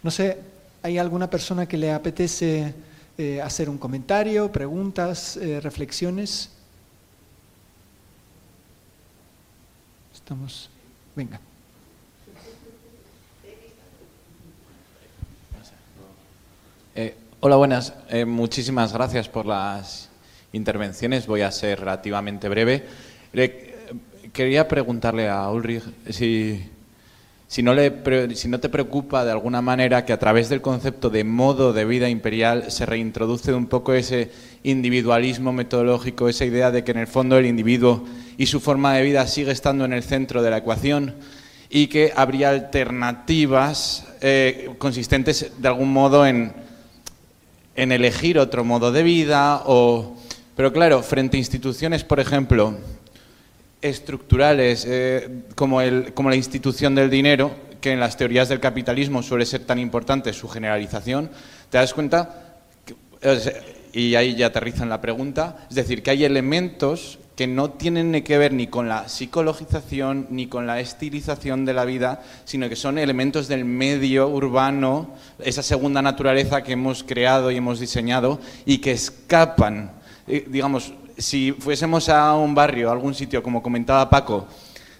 No sé, ¿hay alguna persona que le apetece hacer un comentario, preguntas, reflexiones? Estamos, venga. Eh, hola, buenas. Eh, muchísimas gracias por las intervenciones. Voy a ser relativamente breve. quería preguntarle a Ulrich si, si, no te preocupa de alguna manera que a través del concepto de modo de vida imperial se reintroduce un poco ese individualismo metodológico, esa idea de que en el fondo el individuo y su forma de vida sigue estando en el centro de la ecuación y que habría alternativas eh, consistentes de algún modo en, en, elegir otro modo de vida o pero claro frente a instituciones por ejemplo estructurales eh, como, el, como la institución del dinero que en las teorías del capitalismo suele ser tan importante su generalización te das cuenta y ahí ya aterriza en la pregunta es decir que hay elementos que no tienen que ver ni con la psicologización ni con la estilización de la vida, sino que son elementos del medio urbano, esa segunda naturaleza que hemos creado y hemos diseñado y que escapan. Eh, digamos, si fuésemos a un barrio, a algún sitio, como comentaba Paco,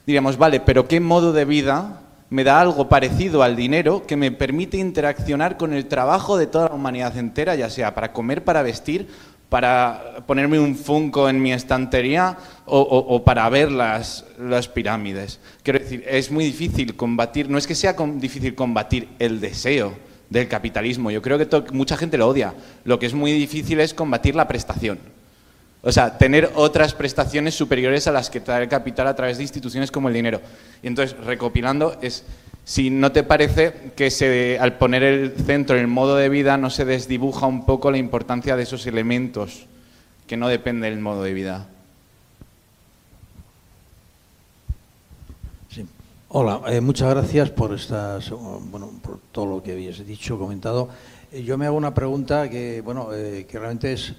diríamos, vale, pero ¿qué modo de vida me da algo parecido al dinero que me permite interaccionar con el trabajo de toda la humanidad entera, ya sea para comer, para vestir para ponerme un funko en mi estantería o, para ver las, pirámides. Quiero decir, es muy difícil combatir, no es que sea difícil combatir el deseo del capitalismo, yo creo que mucha gente lo odia, lo que es muy difícil es combatir la prestación. O sea, tener otras prestaciones superiores a las que trae el capital a través de instituciones como el dinero. Y entonces, recopilando, es si no te parece que se, al poner el centro en el modo de vida no se desdibuja un poco la importancia de esos elementos que no dependen del modo de vida. Hola, eh, muchas gracias por estas, bueno, por todo lo que habías dicho, comentado. Eh, yo me hago una pregunta que, bueno, eh, que realmente es,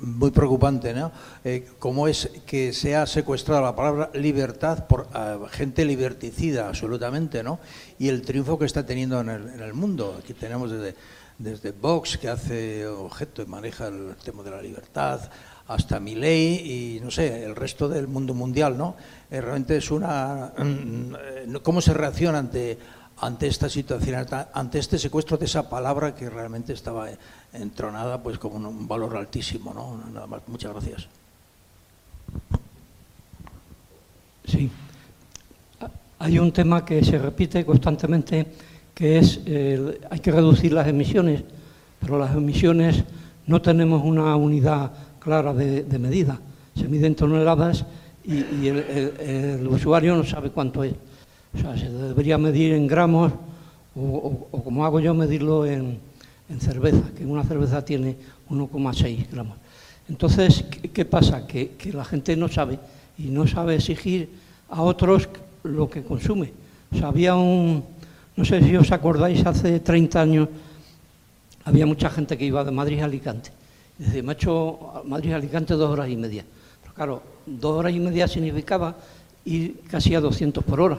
muy preocupante, ¿no? Eh, ¿Cómo es que se ha secuestrado la palabra libertad por gente liberticida, absolutamente, ¿no? Y el triunfo que está teniendo en el, mundo. Aquí tenemos desde, desde Vox, que hace objeto y maneja el tema de la libertad, hasta Milley y, no sé, el resto del mundo mundial, ¿no? realmente es una... Mm, ¿Cómo se reacciona ante ante esta situación, ante este secuestro de esa palabra que realmente estaba entronada pues como un valor altísimo, ¿no? Nada más, muchas gracias. Sí. Hay un tema que se repite constantemente que es hay que reducir las emisiones, pero las emisiones no tenemos una unidad clara de, medida. Se miden toneladas y, el usuario no sabe cuánto es. O sea, se debería medir en gramos o, como hago yo, medirlo en, cerveza, que una cerveza tiene 1,6 gramos. Entonces, ¿qué, pasa? Que, la gente no sabe y no sabe exigir a otros lo que consume. O sea, había un, no sé si os acordáis, hace 30 años había mucha gente que iba de Madrid a Alicante. Ha hecho Madrid a Alicante dos horas y media. Pero claro, dos horas y media significaba ir casi a 200 por hora.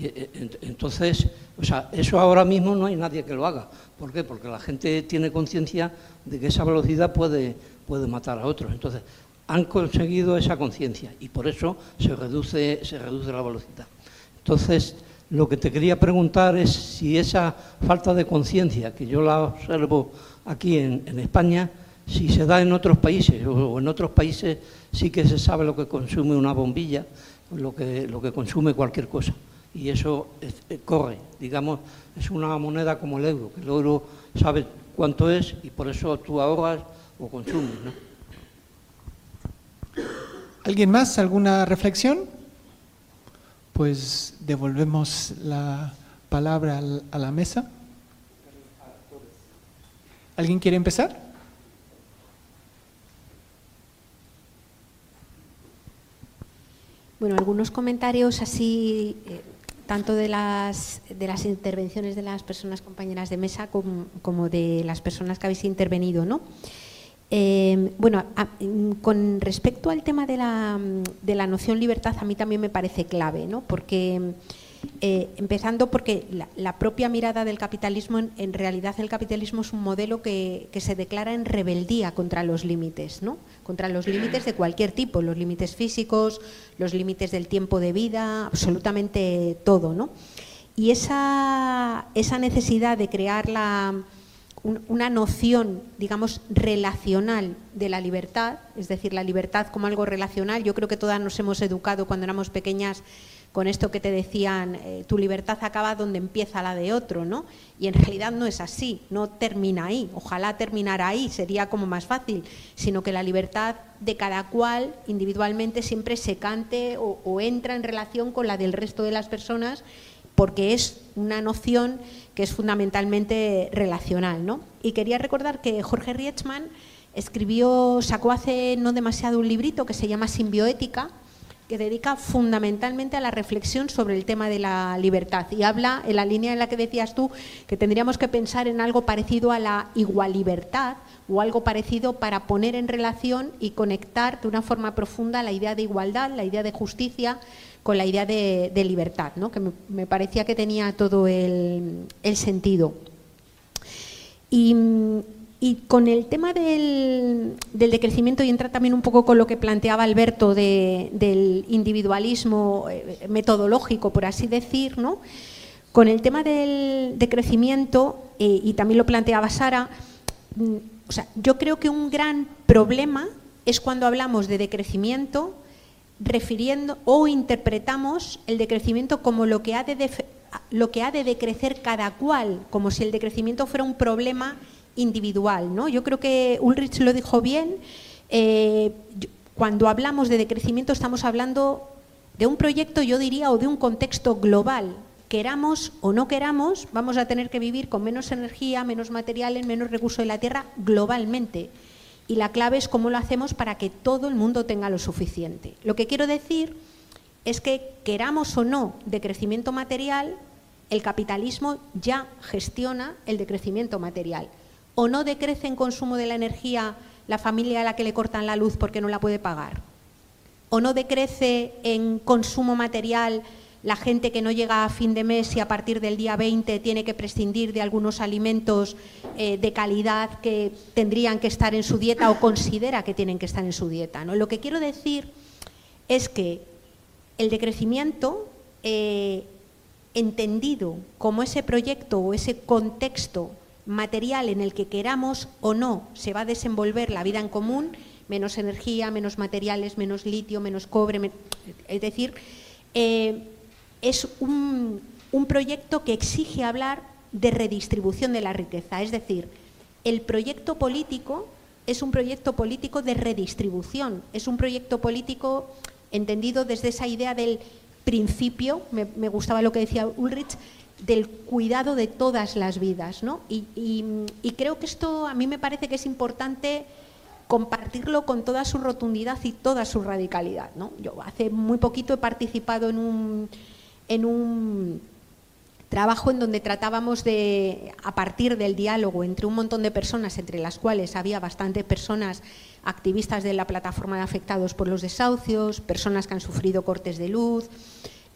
Eh, entonces, o sea, eso ahora mismo no hay nadie que lo haga. ¿Por qué? Porque la gente tiene conciencia de que esa velocidad puede, puede matar a otros. Entonces, han conseguido esa conciencia y por eso se reduce, se reduce la velocidad. Entonces, lo que te quería preguntar es si esa falta de conciencia, que yo la observo aquí en, en, España, si se da en otros países o en otros países sí que se sabe lo que consume una bombilla, lo que, lo que consume cualquier cosa y eso eh, corre, digamos, es una moneda como el euro, que el euro sabe cuánto es y por eso tú ahorras o consumes. ¿no? ¿Alguien más? ¿Alguna reflexión? Pues devolvemos la palabra a la mesa. ¿Alguien quiere empezar? Bueno, algunos comentarios así, eh, tanto de las, de las intervenciones de las personas compañeras de mesa como, como de las personas que habéis intervenido, ¿no? Eh, bueno, mm, con respecto al tema de la, mm, de la noción libertad, a mí también me parece clave, ¿no? Porque, eh, empezando porque la, propia mirada del capitalismo, en, realidad el capitalismo es un modelo que, que se declara en rebeldía contra los límites, ¿no? Contra los límites de cualquier tipo, los límites físicos, los límites del tiempo de vida, absolutamente todo, ¿no? Y esa, esa necesidad de crear la, un- una noción, digamos, relacional de la libertad, es decir, la libertad como algo relacional. Yo creo que todas nos hemos educado cuando éramos pequeñas con esto que te decían, eh, tu libertad acaba donde empieza la de otro, ¿no? Y en realidad no es así, no termina ahí. Ojalá terminara ahí, sería como más fácil, sino que la libertad de cada cual individualmente siempre se cante o, entra en relación con la del resto de las personas porque es una noción que es fundamentalmente relacional. ¿no? Y quería recordar que Jorge Rietzmann escribió, sacó hace no demasiado un librito que se llama Simbioética, que dedica fundamentalmente a la reflexión sobre el tema de la libertad y habla en la línea en la que decías tú que tendríamos que pensar en algo parecido a la igual libertad o algo parecido para poner en relación y conectar de una forma profunda la idea de igualdad, la idea de justicia con la idea de, libertad, ¿no? que me, me parecía que tenía todo el, el sentido. Y, y con el tema del, del, decrecimiento, y entra también un poco con lo que planteaba Alberto de, del individualismo eh, metodológico, por así decir, ¿no? con el tema del decrecimiento, eh, y también lo planteaba Sara, mm, o sea, yo creo que un gran problema es cuando hablamos de decrecimiento refiriendo o interpretamos el decrecimiento como lo que ha de, lo que ha de decrecer cada cual, como si el decrecimiento fuera un problema individual. ¿no? Yo creo que Ulrich lo dijo bien. Eh, cuando hablamos de decrecimiento estamos hablando de un proyecto, yo diría, o de un contexto global. Queramos o no queramos, vamos a tener que vivir con menos energía, menos materiales, menos recursos de la tierra globalmente. Y la clave es cómo lo hacemos para que todo el mundo tenga lo suficiente. Lo que quiero decir es que queramos o no decrecimiento material, el capitalismo ya gestiona el decrecimiento material. O no decrece en consumo de la energía la familia a la que le cortan la luz porque no la puede pagar. O no decrece en consumo material la gente que no llega a fin de mes y a partir del día 20 tiene que prescindir de algunos alimentos eh, de calidad que tendrían que estar en su dieta o considera que tienen que estar en su dieta. ¿no? Lo que quiero decir es que el decrecimiento, eh, entendido como ese proyecto o ese contexto material en el que queramos o no se va a desenvolver la vida en común, menos energía, menos materiales, menos litio, menos cobre, es decir, eh, es un, un proyecto que exige hablar de redistribución de la riqueza, es decir, el proyecto político es un proyecto político de redistribución, es un proyecto político entendido desde esa idea del principio, me gustaba lo que decía Ulrich, del cuidado de todas las vidas. ¿no? Y, creo que esto a mí me parece que es importante compartirlo con toda su rotundidad y toda su radicalidad. ¿no? Yo hace muy poquito he participado en un, en un trabajo en donde tratábamos de, a partir del diálogo entre un montón de personas, entre las cuales había bastantes personas activistas de la plataforma de afectados por los desahucios, personas que han sufrido cortes de luz,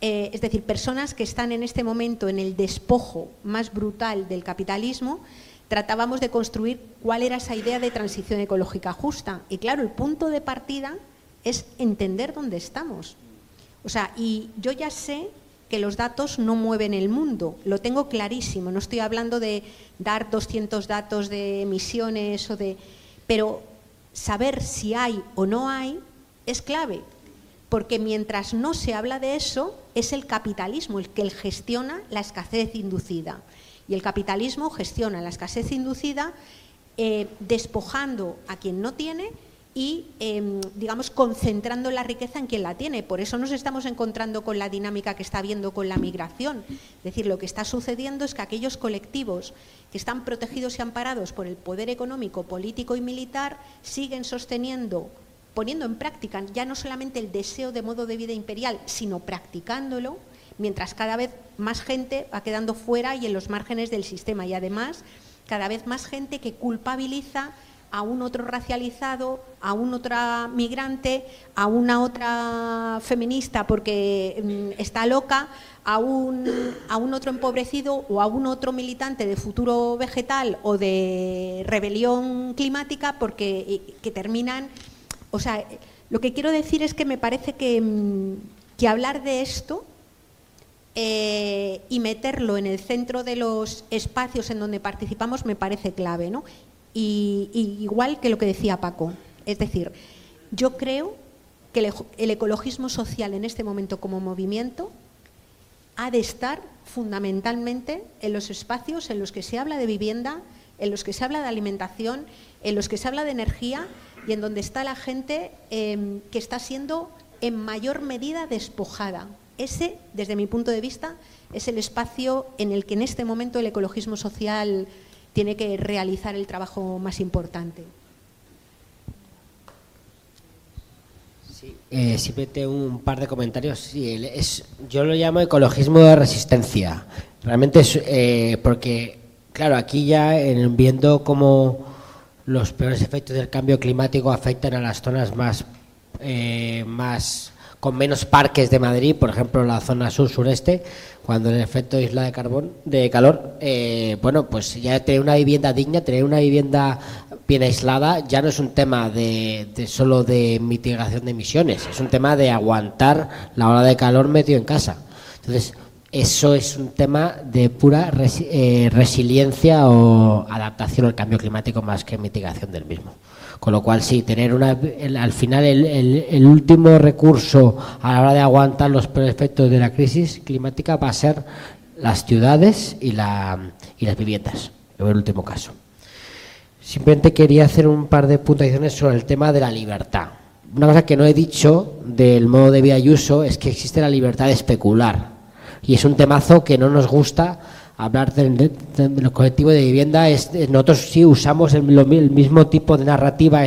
eh, es decir, personas que están en este momento en el despojo más brutal del capitalismo, tratábamos de construir cuál era esa idea de transición ecológica justa. Y claro, el punto de partida es entender dónde estamos. O sea, y yo ya sé que los datos no mueven el mundo, lo tengo clarísimo, no estoy hablando de dar 200 datos de emisiones o de... Pero saber si hay o no hay es clave, porque mientras no se habla de eso, es el capitalismo el que gestiona la escasez inducida. Y el capitalismo gestiona la escasez inducida eh, despojando a quien no tiene y, eh, digamos, concentrando la riqueza en quien la tiene. Por eso nos estamos encontrando con la dinámica que está habiendo con la migración. Es decir, lo que está sucediendo es que aquellos colectivos que están protegidos y amparados por el poder económico, político y militar siguen sosteniendo poniendo en práctica ya no solamente el deseo de modo de vida imperial, sino practicándolo, mientras cada vez más gente va quedando fuera y en los márgenes del sistema. Y además cada vez más gente que culpabiliza a un otro racializado, a un otra migrante, a una otra feminista porque mm, está loca, a un, a un otro empobrecido o a un otro militante de futuro vegetal o de rebelión climática porque que terminan, o sea, lo que quiero decir es que me parece que, mm, que hablar de esto eh, y meterlo en el centro de los espacios en donde participamos me parece clave, ¿no? Y, igual que lo que decía Paco, es decir, yo creo que el, ecologismo social en este momento como movimiento ha de estar fundamentalmente en los espacios en los que se habla de vivienda, en los que se habla de alimentación, en los que se habla de energía y en donde está la gente em, que está siendo en mayor medida despojada. Ese, desde mi punto de vista, es el espacio en el que en este momento el ecologismo social tiene que realizar el trabajo más importante. Sí, eh, simplemente un par de comentarios. Yo lo llamo ecologismo de resistencia. Realmente es eh, porque, claro, aquí ya en, viendo cómo los peores efectos del cambio climático afectan a las zonas más, eh, más con menos parques de Madrid, por ejemplo, la zona sur-sureste, cuando el efecto isla de carbón, de calor, eh, bueno, pues ya tener una vivienda digna, tener una vivienda bien aislada, ya no es un tema de, solo de mitigación de emisiones, es un tema de aguantar la ola de calor medio en casa. Entonces, eso es un tema de pura eh, resiliencia o adaptación al cambio climático más que mitigación del mismo. Con lo cual, sí, tener una, al final el, último recurso a la hora de aguantar los efectos de la crisis climática va a ser las ciudades y, la, y las viviendas, en el último caso. Simplemente quería hacer un par de puntuaciones sobre el tema de la libertad. Una cosa que no he dicho del modo de vida y uso es que existe la libertad de especular. Y es un temazo que no nos gusta hablar del, colectivo de vivienda, es, nosotros sí usamos el, mismo tipo de narrativa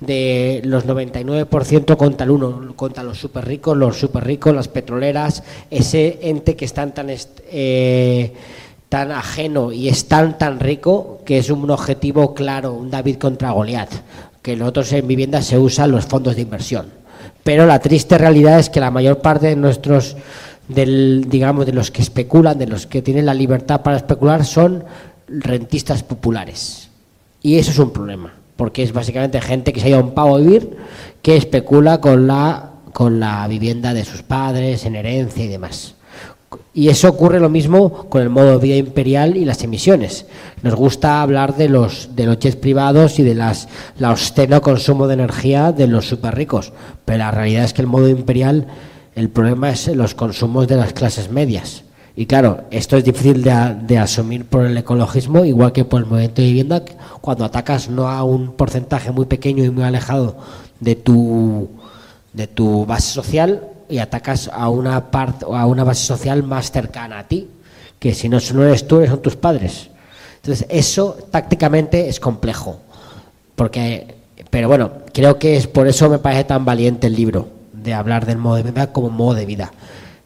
de los 99% contra el 1, contra los super ricos, los super ricos, las petroleras, ese ente que están tan, eh, tan ajeno y es tan, tan rico que es un objetivo claro, un David contra Goliat, que nosotros en vivienda se usan los fondos de inversión. Pero la triste realidad es que la mayor parte de nuestros del, digamos, de los que especulan, de los que tienen la libertad para especular, son rentistas populares. Y eso es un problema, porque es básicamente gente que se ha ido a un pavo a vivir, que especula con la, con la vivienda de sus padres, en herencia y demás. Y eso ocurre lo mismo con el modo de vida imperial y las emisiones. Nos gusta hablar de los, de los jets privados y de las, la obsceno consumo de energía de los super ricos, pero la realidad es que el modo imperial el problema es los consumos de las clases medias. Y claro, esto es difícil de, asumir por el ecologismo, igual que por el movimiento de vivienda, cuando atacas no a un porcentaje muy pequeño y muy alejado de tu, de tu base social y atacas a una parte a una base social más cercana a ti, que si no, no eres tú, son tus padres. Entonces, eso tácticamente es complejo. Porque, pero bueno, creo que es por eso me parece tan valiente el libro de hablar del modo de vida como modo de vida.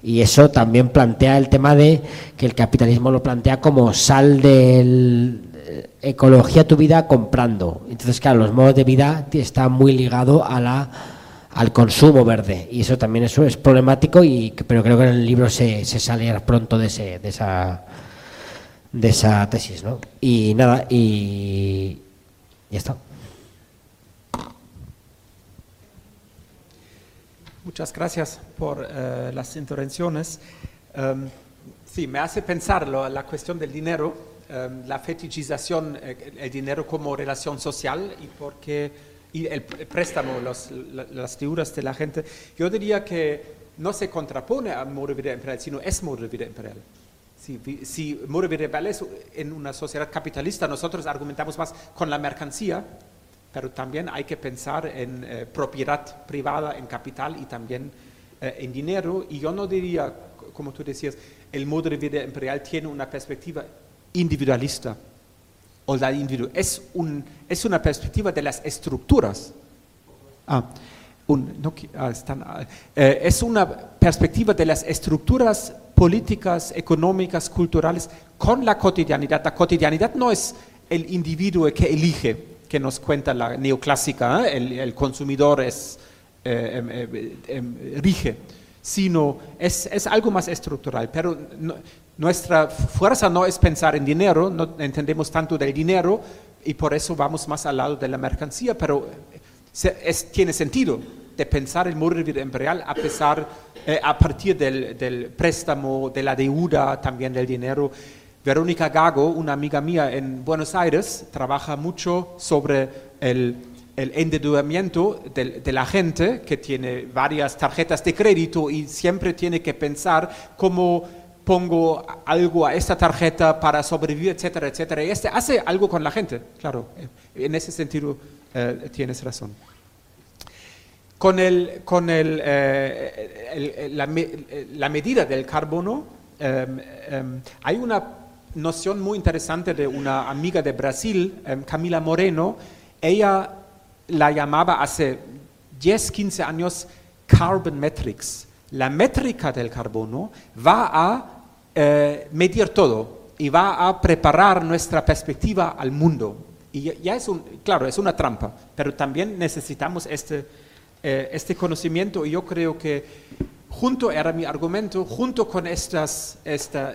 Y eso también plantea el tema de que el capitalismo lo plantea como sal de eh, ecología tu vida comprando. Entonces, claro, los modos de vida están muy ligados a la al consumo verde y eso también eso es problemático y pero creo que en el libro se, se sale pronto de ese de esa de esa tesis ¿no? y nada y ya está Muchas gracias por eh, las intervenciones. Um, sí, me hace pensar la cuestión del dinero, um, la fetichización, eh, el dinero como relación social y, porque, y el, préstamo, los, las figuras de la gente. Yo diría que no se contrapone a modo de vida imperial, sino es modo de vida imperial. Si, si modo de vida imperial es en una sociedad capitalista, nosotros argumentamos más con la mercancía, pero también hay que pensar en eh, propiedad privada, en capital y también eh, en dinero. Y yo no diría, como tú decías, el modo de vida imperial tiene una perspectiva individualista. O la individu es, un, es una perspectiva de las estructuras. Ah, un- no ah, están, ah, eh, es una perspectiva de las estructuras políticas, económicas, culturales con la cotidianidad. La cotidianidad no es el individuo que elige, que nos cuenta la neoclásica, ¿eh? el, el consumidor es, eh, em, rige, sino es, es algo más estructural. Pero no- nuestra fuerza no es pensar en dinero, no entendemos tanto del dinero y por eso vamos más al lado de la mercancía, pero se- es- tiene sentido de pensar el vida imperial a, pesar, eh, a partir del, del préstamo, de la deuda, también del dinero. Verónica Gago, una amiga mía en Buenos Aires, trabaja mucho sobre el, endeudamiento de, la gente que tiene varias tarjetas de crédito y siempre tiene que pensar cómo pongo algo a esta tarjeta para sobrevivir, etcétera, etcétera. Y este hace algo con la gente, claro. En ese sentido eh, tienes razón. Con, el, con el, eh, la medida del carbono, em, em, hay una noción muy interesante de una amiga de Brasil, em, Camila Moreno. Ella la llamaba hace 10, 15 años carbon metrics. La métrica del carbono va a eh, medir todo y va a preparar nuestra perspectiva al mundo. Y ya- es un, claro, es una trampa, pero también necesitamos este, eh, este conocimiento y yo creo que junto, era mi argumento, junto con estas, esta,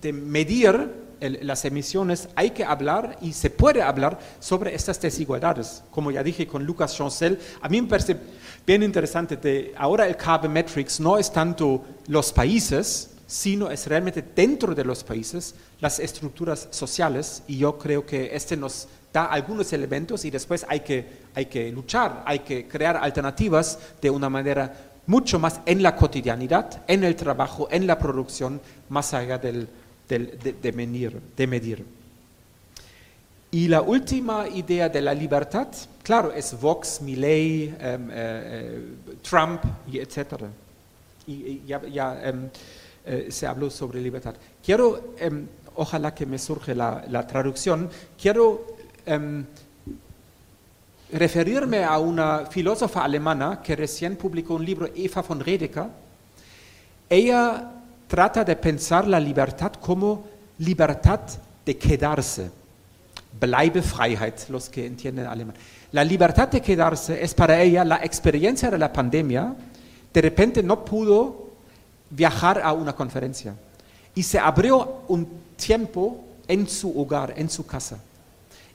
de medir las emisiones, hay que hablar y se puede hablar sobre estas desigualdades. Como ya dije con Lucas Chancel, a mí me parece bien interesante, de, ahora el Carbon Metrics no es tanto los países, sino es realmente dentro de los países las estructuras sociales y yo creo que este nos da algunos elementos y después hay que, hay que luchar, hay que crear alternativas de una manera mucho más en la cotidianidad, en el trabajo, en la producción, más allá del, de, medir. Y la última idea de la libertad, claro, es Vox, Milley, em, eh, eh, Trump, etcétera. Y, ya, em, eh, se habló sobre libertad. Quiero, em, ojalá que me surge la, la traducción, quiero referirme a una filósofa alemana que recién publicó un libro, Eva von Redeker. Ella trata de pensar la libertad como libertad de quedarse. Bleibefreiheit, los que entienden alemán. La libertad de quedarse es para ella la experiencia de la pandemia. De repente no pudo viajar a una conferencia y se abrió un tiempo en su hogar, en su casa.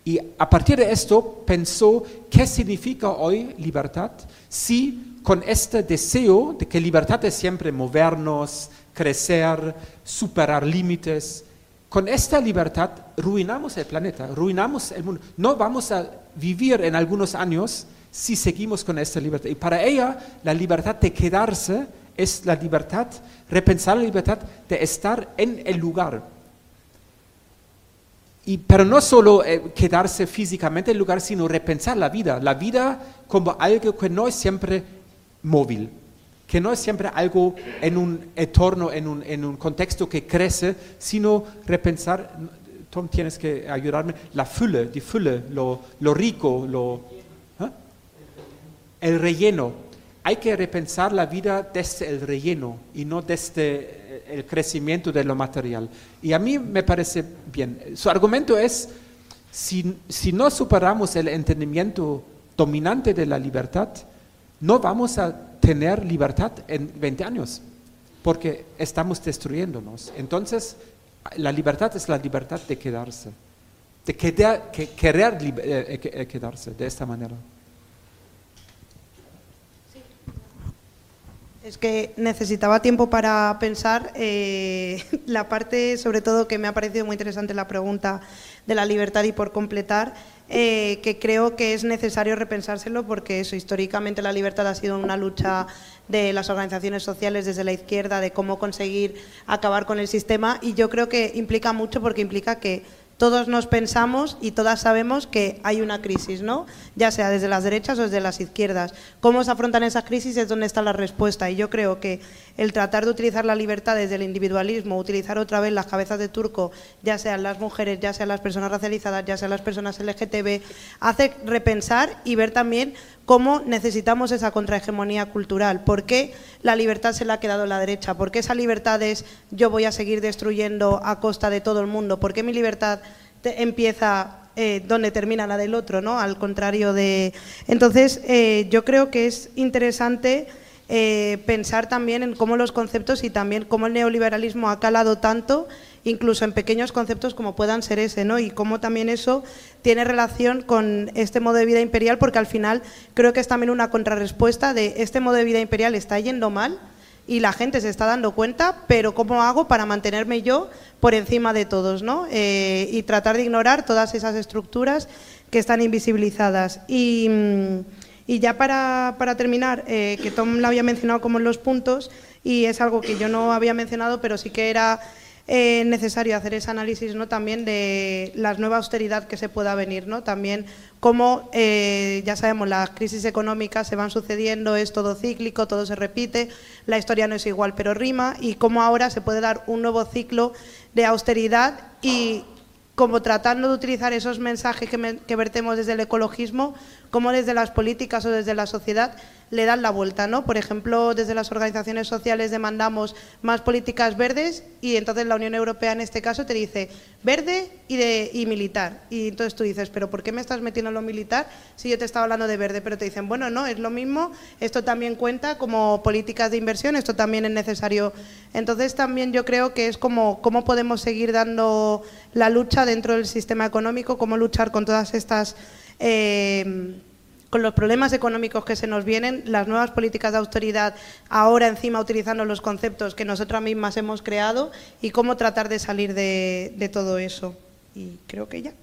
Y a partir de esto pensó qué significa hoy libertad si con este deseo de que libertad es siempre movernos, crecer, superar límites, con esta libertad ruinamos el planeta, ruinamos el mundo. No vamos a vivir en algunos años si seguimos con esta libertad. Y para ella la libertad de quedarse es la libertad, repensar la libertad de estar en el lugar. Y, pero no solo eh, quedarse físicamente en el lugar, sino repensar la vida. La vida como algo que no es siempre móvil, que no es siempre algo en un entorno, en un, en un contexto que crece, sino repensar, Tom, tienes que ayudarme, la fülle, die Fülle, lo, lo rico, lo, ¿ah? el relleno. Hay que repensar la vida desde el relleno y no desde el crecimiento de lo material. Y a mí me parece bien. Su argumento es, si, si no superamos el entendimiento dominante de la libertad, no vamos a tener libertad en 20 años, porque estamos destruyéndonos. Entonces, la libertad es la libertad de quedarse, de querer eh, eh, eh, quedarse de esta manera. Es que necesitaba tiempo para pensar eh, (laughs) la parte, sobre todo, que me ha parecido muy interesante la pregunta de la libertad y por completar, eh, que creo que es necesario repensárselo porque eso, históricamente la libertad ha sido una lucha de las organizaciones sociales desde la izquierda, de cómo conseguir acabar con el sistema y yo creo que implica mucho porque implica que todos nos pensamos y todas sabemos que hay una crisis, ¿no? Ya sea desde las derechas o desde las izquierdas. ¿Cómo se afrontan esas crisis es donde está la respuesta? Y yo creo que el tratar de utilizar la libertad desde el individualismo, utilizar otra vez las cabezas de turco, ya sean las mujeres, ya sean las personas racializadas, ya sean las personas LGTB, hace repensar y ver también cómo necesitamos esa contrahegemonía cultural. ¿Por qué la libertad se la ha quedado la derecha? ¿Por qué esa libertad es yo voy a seguir destruyendo a costa de todo el mundo? ¿Por qué mi libertad empieza eh, donde termina la del otro, ¿no? Al contrario de. Entonces, eh, yo creo que es interesante eh, pensar también en cómo los conceptos y también cómo el neoliberalismo ha calado tanto, incluso en pequeños conceptos como puedan ser ese, ¿no? Y cómo también eso tiene relación con este modo de vida imperial, porque al final creo que es también una contrarrespuesta de este modo de vida imperial está yendo mal y la gente se está dando cuenta, pero ¿cómo hago para mantenerme yo por encima de todos, ¿no? Eh, y tratar de ignorar todas esas estructuras que están invisibilizadas. Y. Mm, ya para, terminar, eh, que Tom lo había mencionado como en los puntos, y es algo que yo no había mencionado, pero sí que era eh, necesario hacer ese análisis ¿no? también de la nueva austeridad que se pueda venir, ¿no? también cómo, eh, ya sabemos, las crisis económicas se van sucediendo, es todo cíclico, todo se repite, la historia no es igual pero rima, y cómo ahora se puede dar un nuevo ciclo de austeridad y como tratando de utilizar esos mensajes que, vertemos desde el ecologismo, como desde las políticas o desde la sociedad le dan la vuelta, ¿no? Por ejemplo, desde las organizaciones sociales demandamos más políticas verdes y entonces la Unión Europea en este caso te dice verde y, militar. Y entonces tú dices, pero ¿por qué me estás metiendo en lo militar si yo te estaba hablando de verde? Pero te dicen, bueno, no, es lo mismo, esto también cuenta como políticas de inversión, esto también es necesario. Entonces también yo creo que es como cómo podemos seguir dando la lucha dentro del sistema económico, cómo luchar con todas estas... Eh, con los problemas económicos que se nos vienen, las nuevas políticas de austeridad, ahora encima utilizando los conceptos que nosotras mismas hemos creado y cómo tratar de salir de, todo eso. Y creo que ya.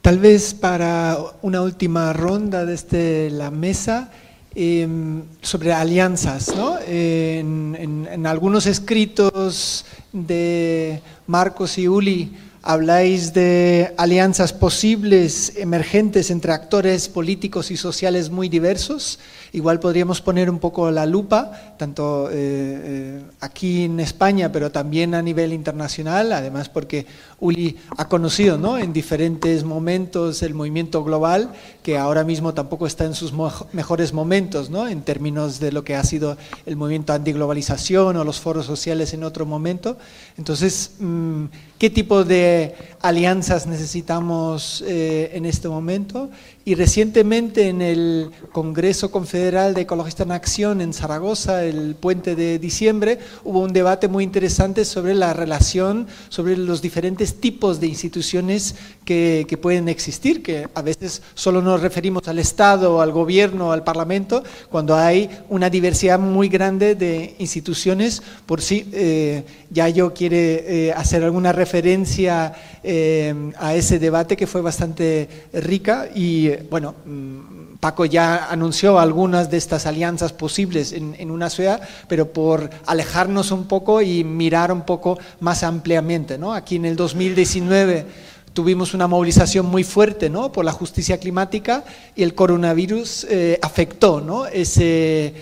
Tal vez para una última ronda desde la mesa em, sobre alianzas. ¿no? En, en algunos escritos de Marcos y Uli, habláis de alianzas posibles, emergentes entre actores políticos y sociales muy diversos. Igual podríamos poner un poco la lupa, tanto eh, eh, aquí en España, pero también a nivel internacional, además porque Uli ha conocido ¿no? en diferentes momentos el movimiento global, que ahora mismo tampoco está en sus mejores momentos, ¿no? en términos de lo que ha sido el movimiento antiglobalización o los foros sociales en otro momento. Entonces, mm, ¿qué tipo de alianzas necesitamos eh, en este momento? Y recientemente en el Congreso Confederal de Ecologistas en Acción en Zaragoza, el puente de diciembre, hubo un debate muy interesante sobre la relación, sobre los diferentes tipos de instituciones que, que pueden existir, que a veces solo nos referimos al Estado, al gobierno, al Parlamento, cuando hay una diversidad muy grande de instituciones. Por si eh, Yayo quiere eh, hacer alguna referencia eh, a ese debate que fue bastante rica y bueno, mm, Paco ya anunció algunas de estas alianzas posibles en, una ciudad, pero por alejarnos un poco y mirar un poco más ampliamente. ¿no? Aquí en el 2019 tuvimos una movilización muy fuerte ¿no? por la justicia climática y el coronavirus eh, afectó ¿no? ese,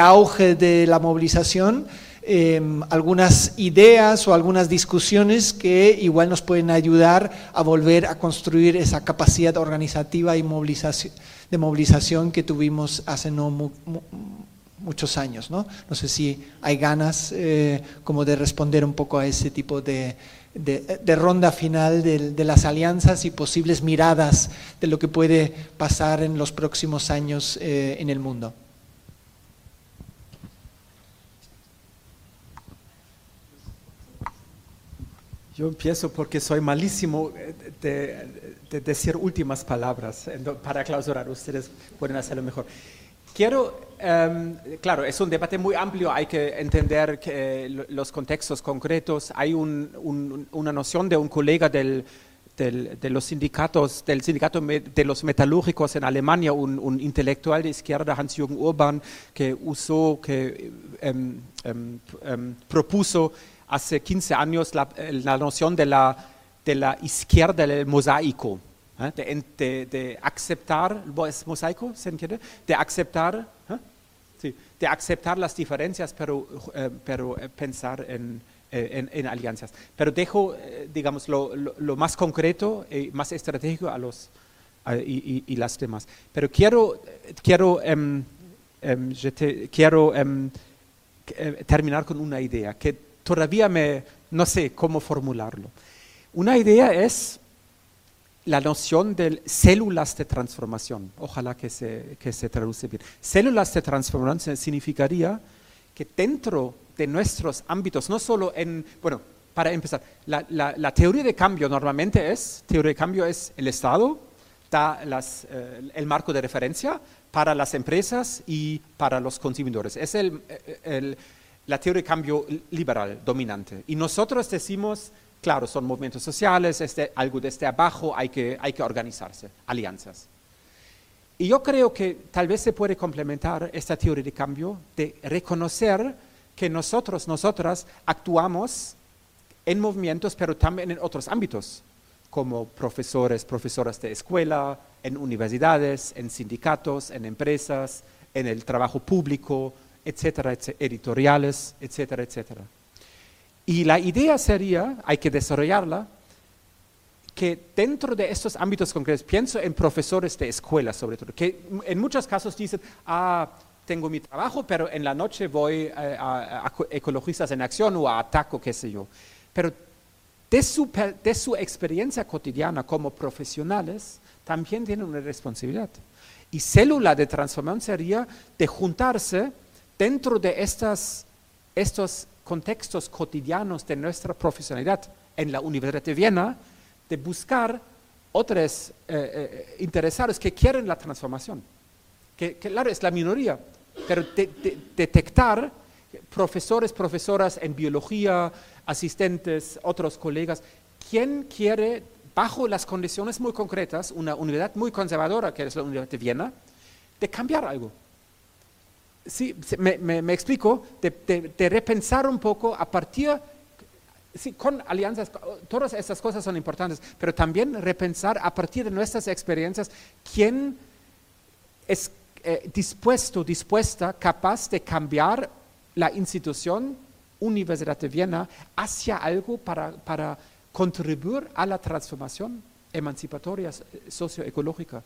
auge de la movilización Em, algunas ideas o algunas discusiones que igual nos pueden ayudar a volver a construir esa capacidad organizativa y movilización, de movilización que tuvimos hace no muchos años. ¿no? no sé si hay ganas eh, como de responder un poco a ese tipo de, de, ronda final de, las alianzas y posibles miradas de lo que puede pasar en los próximos años eh, en el mundo. Yo empiezo porque soy malísimo eh, de, decir últimas palabras para clausurar. Ustedes pueden hacerlo mejor. Quiero, em, claro, es un debate muy amplio, hay que entender que, los contextos concretos. Hay una noción de un colega del, de los sindicatos, del sindicato de los metalúrgicos en Alemania, un, intelectual de izquierda, Hans-Jürgen Urban, que usó, que em, em, propuso hace 15 años la, la noción de la, de la, izquierda del mosaico, ¿eh? de, de, aceptar, ¿es mosaico? ¿Se entiende? De aceptar, ¿eh? sí, de aceptar las diferencias, pero, eh, pero pensar en, en, en, alianzas. Pero dejo, digamos, lo, lo, lo, más concreto y más estratégico a los, y, y- y las demás. Pero quiero, quiero, em, em, quiero em, eh, terminar con una idea que todavía me, no sé cómo formularlo. Una idea es la noción de células de transformación. Ojalá que se, que se traduce bien. Células de transformación significaría que dentro de nuestros ámbitos, no solo en, bueno, para empezar, la, la- teoría de cambio normalmente es, teoría de cambio es el Estado, da las, eh, el marco de referencia para las empresas y para los consumidores. Es el, el- la teoría de cambio liberal dominante. Y nosotros decimos, claro, son movimientos sociales, es de- algo desde abajo, hay que, hay que organizarse, alianzas. Y yo creo que tal vez se puede complementar esta teoría de cambio de reconocer que nosotros, nosotras, actuamos en movimientos, pero también en otros ámbitos, como profesores, profesoras de escuela, en universidades, en sindicatos, en empresas, en el trabajo público, etcétera, etcétera, editoriales, etcétera, etcétera. Y la idea sería, hay que desarrollarla, que dentro de estos ámbitos concretos, pienso en profesores de escuela sobre todo, que en muchos casos dicen, ah, tengo mi trabajo, pero en la noche voy eh, a, a Ecologistas en Acción o a Ataco, qué sé yo. Pero de su, de su experiencia cotidiana como profesionales, también tienen una responsabilidad. Y célula de transformación sería de juntarse dentro de estos contextos cotidianos de nuestra profesionalidad en la Universidad de Viena, de buscar otros eh, eh, interesados que quieren la transformación. Que, claro, es la minoría, pero de- de- detectar profesores, profesoras en biología, asistentes, otros colegas, quién quiere, bajo las condiciones muy concretas, una universidad muy conservadora, que es la Universidad de Viena, de cambiar algo. Sí, me, me- explico, de repensar un poco a partir, sí, con alianzas, todas estas cosas son importantes, pero también repensar a partir de nuestras experiencias quién es eh, dispuesto, dispuesta, capaz de cambiar la institución Universidad de Viena hacia algo para, para contribuir a la transformación emancipatoria eh, socioecológica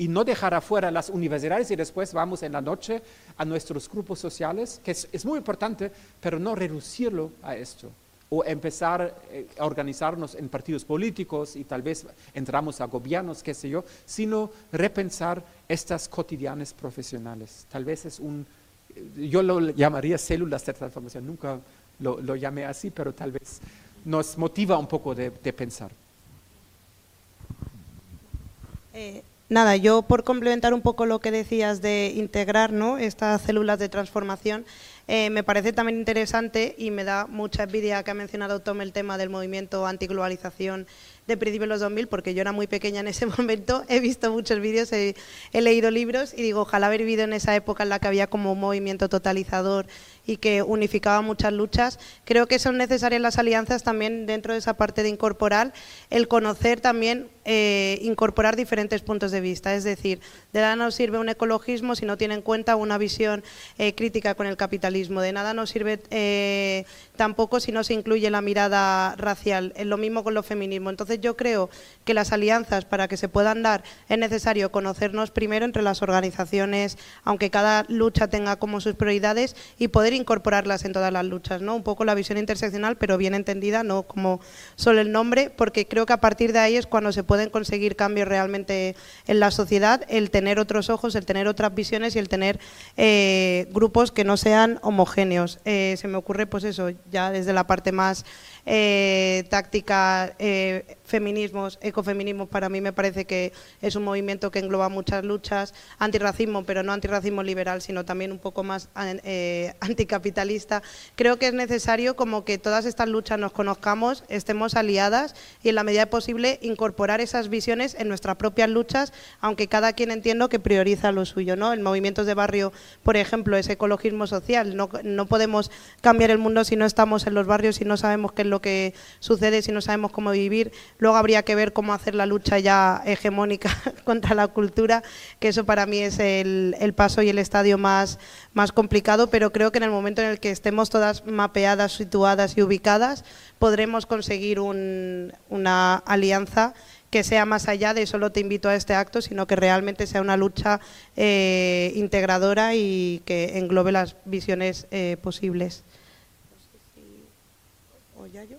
y no dejar afuera las universidades y después vamos en la noche a nuestros grupos sociales, que es, muy importante, pero no reducirlo a esto. O empezar eh, a organizarnos en partidos políticos y tal vez entramos a gobiernos, qué sé yo, sino repensar estas cotidianas profesionales. Tal vez es un, yo lo llamaría células de transformación, nunca lo, llamé así, pero tal vez nos motiva un poco de, de pensar. Eh, nada, yo por complementar un poco lo que decías de integrar ¿no? estas células de transformación, eh, me parece también interesante y me da mucha envidia que ha mencionado Tom el tema del movimiento antiglobalización de principios de los 2000, porque yo era muy pequeña en ese (laughs) momento, he visto muchos vídeos, he, he leído libros y digo, ojalá haber vivido en esa época en la que había como un movimiento totalizador y que unificaba muchas luchas. Creo que son necesarias las alianzas también dentro de esa parte de incorporar, el conocer también, eh, incorporar diferentes puntos de vista. Es decir, de nada nos sirve un ecologismo si no tiene en cuenta una visión eh, crítica con el capitalismo. De nada nos sirve eh, tampoco si no se incluye la mirada racial. Es lo mismo con los feminismos. Entonces yo creo que las alianzas para que se puedan dar es necesario conocernos primero entre las organizaciones, aunque cada lucha tenga como sus prioridades y poder incorporarlas en todas las luchas, ¿no? Un poco la visión interseccional, pero bien entendida, no como solo el nombre, porque creo que a partir de ahí es cuando se pueden conseguir cambios realmente en la sociedad, el tener otros ojos, el tener otras visiones y el tener eh, grupos que no sean homogéneos. Eh, se me ocurre, pues eso, ya desde la parte más eh, táctica, eh, feminismos, ecofeminismos, para mí me parece que es un movimiento que engloba muchas luchas, antirracismo, pero no antirracismo liberal, sino también un poco más eh, (laughs) anticapitalista. Creo que es necesario como que todas estas luchas nos conozcamos, estemos aliadas y en la medida posible incorporar esas visiones en nuestras propias luchas, aunque cada quien entiendo que prioriza lo suyo. ¿no? El movimiento de barrio, por ejemplo, es ecologismo social. No, no podemos cambiar el mundo si no estamos en los barrios, si no sabemos qué es lo que sucede, si no sabemos cómo vivir. Luego habría que ver cómo hacer la lucha ya hegemónica (laughs) contra la cultura, que eso para mí es el, paso y el estadio más, más complicado, pero creo que en el momento en el que estemos todas mapeadas, situadas y ubicadas, podremos conseguir un, una alianza que sea más allá de solo te invito a este acto, sino que realmente sea una lucha eh, integradora y que englobe las visiones eh, posibles. ¿O ya yo?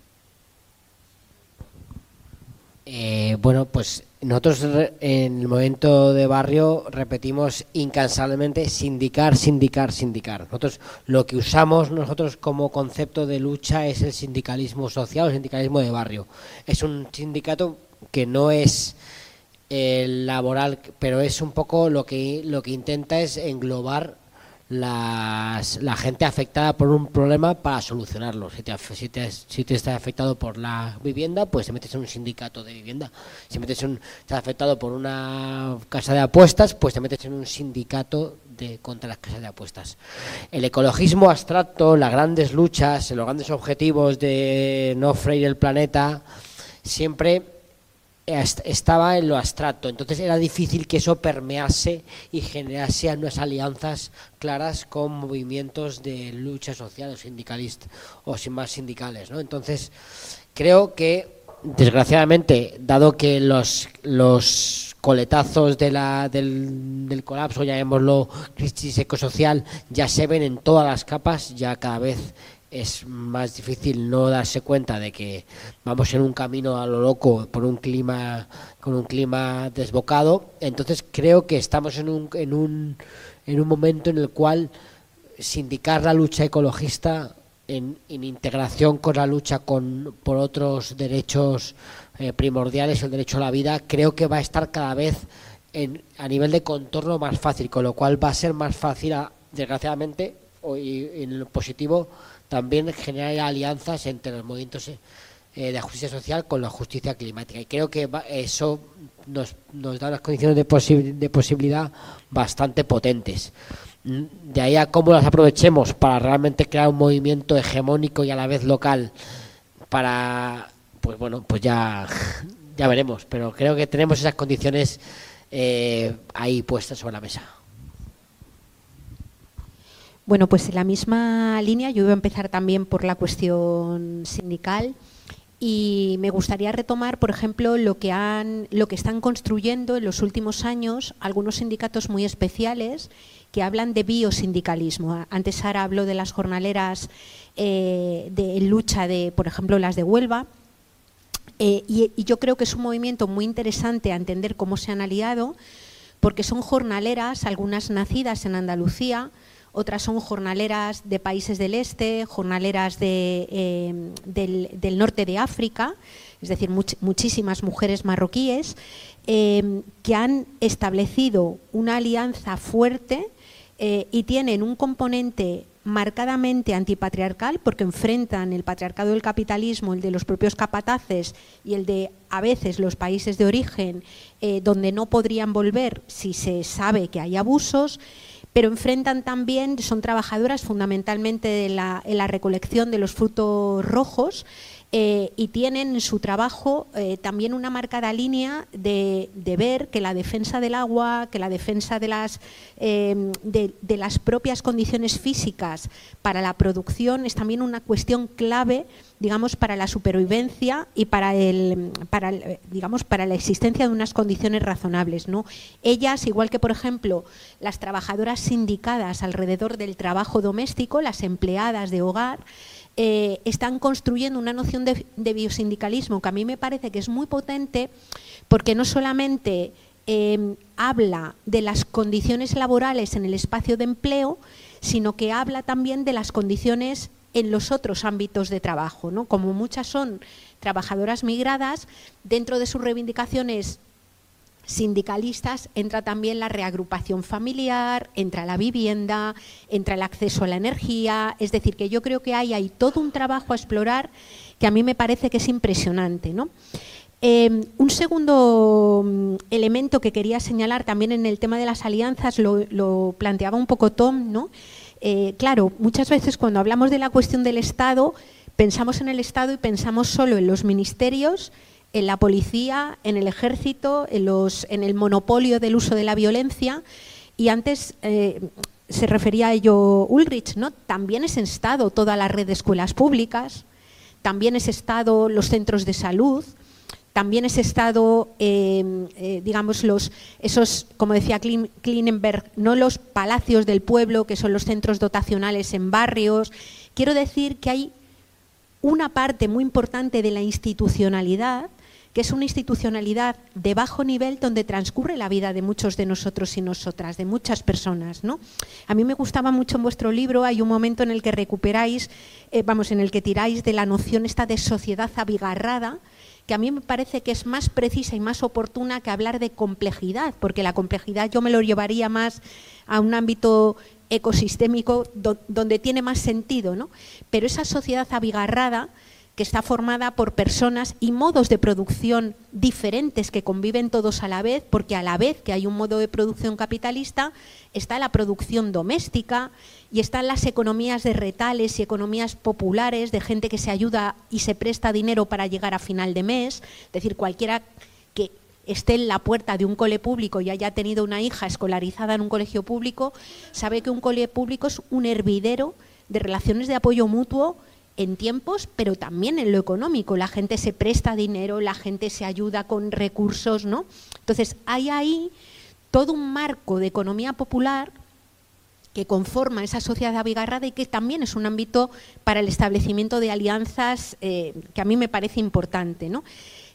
Eh, bueno, pues nosotros en el momento de barrio repetimos incansablemente sindicar, sindicar, sindicar. Nosotros lo que usamos nosotros como concepto de lucha es el sindicalismo social, el sindicalismo de barrio. Es un sindicato que no es eh, laboral, pero es un poco lo que lo que intenta es englobar las, la gente afectada por un problema para solucionarlo. Si te, si, te, si te estás afectado por la vivienda, pues te metes en un sindicato de vivienda. Si metes un- estás afectado por una casa de apuestas, pues te metes en un sindicato de, contra las casas de apuestas. El ecologismo abstracto, las grandes luchas, los grandes objetivos de no freír el planeta, siempre estaba en lo abstracto, entonces era difícil que eso permease y generase unas alianzas claras con movimientos de lucha social o sindicalista o sin más sindicales, ¿no? Entonces creo que desgraciadamente, dado que los los coletazos de la, del, del colapso, llamémoslo crisis ecosocial, ya se ven en todas las capas, ya cada vez es más difícil no darse cuenta de que vamos en un camino a lo loco por un clima con un clima desbocado. Entonces creo que estamos en un en un en un momento en el cual sindicar la lucha ecologista en, integración con la lucha con por otros derechos eh, primordiales el derecho a la vida creo que va a estar cada vez en, a nivel de contorno más fácil con lo cual va a ser más fácil desgraciadamente y en lo positivo también generar alianzas entre los movimientos eh, de justicia social con la justicia climática. Y creo que eso nos, nos da unas condiciones de, posi- de posibilidad bastante potentes. Mm, De ahí a cómo las aprovechemos para realmente crear un movimiento hegemónico y a la vez local para, pues bueno, pues ya, ya veremos. Pero creo que tenemos esas condiciones eh, ahí puestas sobre la mesa. Bueno, pues en la misma línea yo voy a empezar también por la cuestión sindical y me gustaría retomar, por ejemplo, lo que han, lo que están construyendo en los últimos años algunos sindicatos muy especiales que hablan de biosindicalismo. Antes Sara habló de las jornaleras eh, de lucha de, por ejemplo, las de Huelva. Eh, y, y yo creo que es un movimiento muy interesante a entender cómo se han aliado, porque son jornaleras, algunas nacidas en Andalucía, otras son jornaleras de países del este, jornaleras eh, del, norte de África, es decir, much- muchísimas mujeres marroquíes, eh, que han establecido una alianza fuerte eh, y tienen un componente marcadamente antipatriarcal porque enfrentan el patriarcado del capitalismo, el de los propios capataces y el de a veces los países de origen donde no podrían volver si se sabe que hay abusos, pero enfrentan también, son trabajadoras fundamentalmente de la, en la recolección de los frutos rojos eh, y tienen en su trabajo eh, también una marcada línea de, ver que la defensa del agua, que la defensa de las, eh, de, de las propias condiciones físicas para la producción es también una cuestión clave digamos para la supervivencia y para el para el, digamos para la existencia de unas condiciones razonables no ellas igual que por ejemplo las trabajadoras sindicadas alrededor del trabajo doméstico las empleadas de hogar eh, están construyendo una noción de, biosindicalismo que a mí me parece que es muy potente porque no solamente eh, habla de las condiciones laborales en el espacio de empleo, sino que habla también de las condiciones en los otros ámbitos de trabajo. ¿no? Como muchas son trabajadoras migradas, dentro de sus reivindicaciones sindicalistas entra también la reagrupación familiar, entra la vivienda, entra el acceso a la energía, es decir, que yo creo que hay, hay todo un trabajo a explorar que a mí me parece que es impresionante. ¿no? Eh, un segundo mm, elemento que quería señalar también en el tema de las alianzas, lo, lo planteaba un poco Tom, ¿no? Eh, claro, muchas veces cuando hablamos de la cuestión del Estado, pensamos en el Estado y pensamos solo en los ministerios, en la policía, en el ejército, en, los, en el monopolio del uso de la violencia. Y antes eh, se refería a ello Ulrich, ¿no? También es Estado toda la red de escuelas públicas, también es Estado los centros de salud, también ese estado, eh, eh, digamos, los, esos, como decía Klinenberg, no los palacios del pueblo, que son los centros dotacionales en barrios. Quiero decir que hay una parte muy importante de la institucionalidad, que es una institucionalidad de bajo nivel donde transcurre la vida de muchos de nosotros y nosotras, de muchas personas. ¿no? A mí me gustaba mucho en vuestro libro, hay un momento en el que recuperáis, eh, vamos, en el que tiráis de la noción esta de sociedad abigarrada, que a mí me parece que es más precisa y más oportuna que hablar de complejidad, porque la complejidad yo me lo llevaría más a un ámbito ecosistémico donde tiene más sentido, ¿no? Pero esa sociedad abigarrada que está formada por personas y modos de producción diferentes que conviven todos a la vez, porque a la vez que hay un modo de producción capitalista, está la producción doméstica y están las economías de retales y economías populares de gente que se ayuda y se presta dinero para llegar a final de mes, es decir, cualquiera que esté en la puerta de un cole público y haya tenido una hija escolarizada en un colegio público, sabe que un cole público es un hervidero de relaciones de apoyo mutuo en tiempos, pero también en lo económico. La gente se presta dinero, la gente se ayuda con recursos, ¿no? Entonces, hay ahí todo un marco de economía popular que conforma esa sociedad abigarrada y que también es un ámbito para el establecimiento de alianzas eh, que a mí me parece importante, ¿no?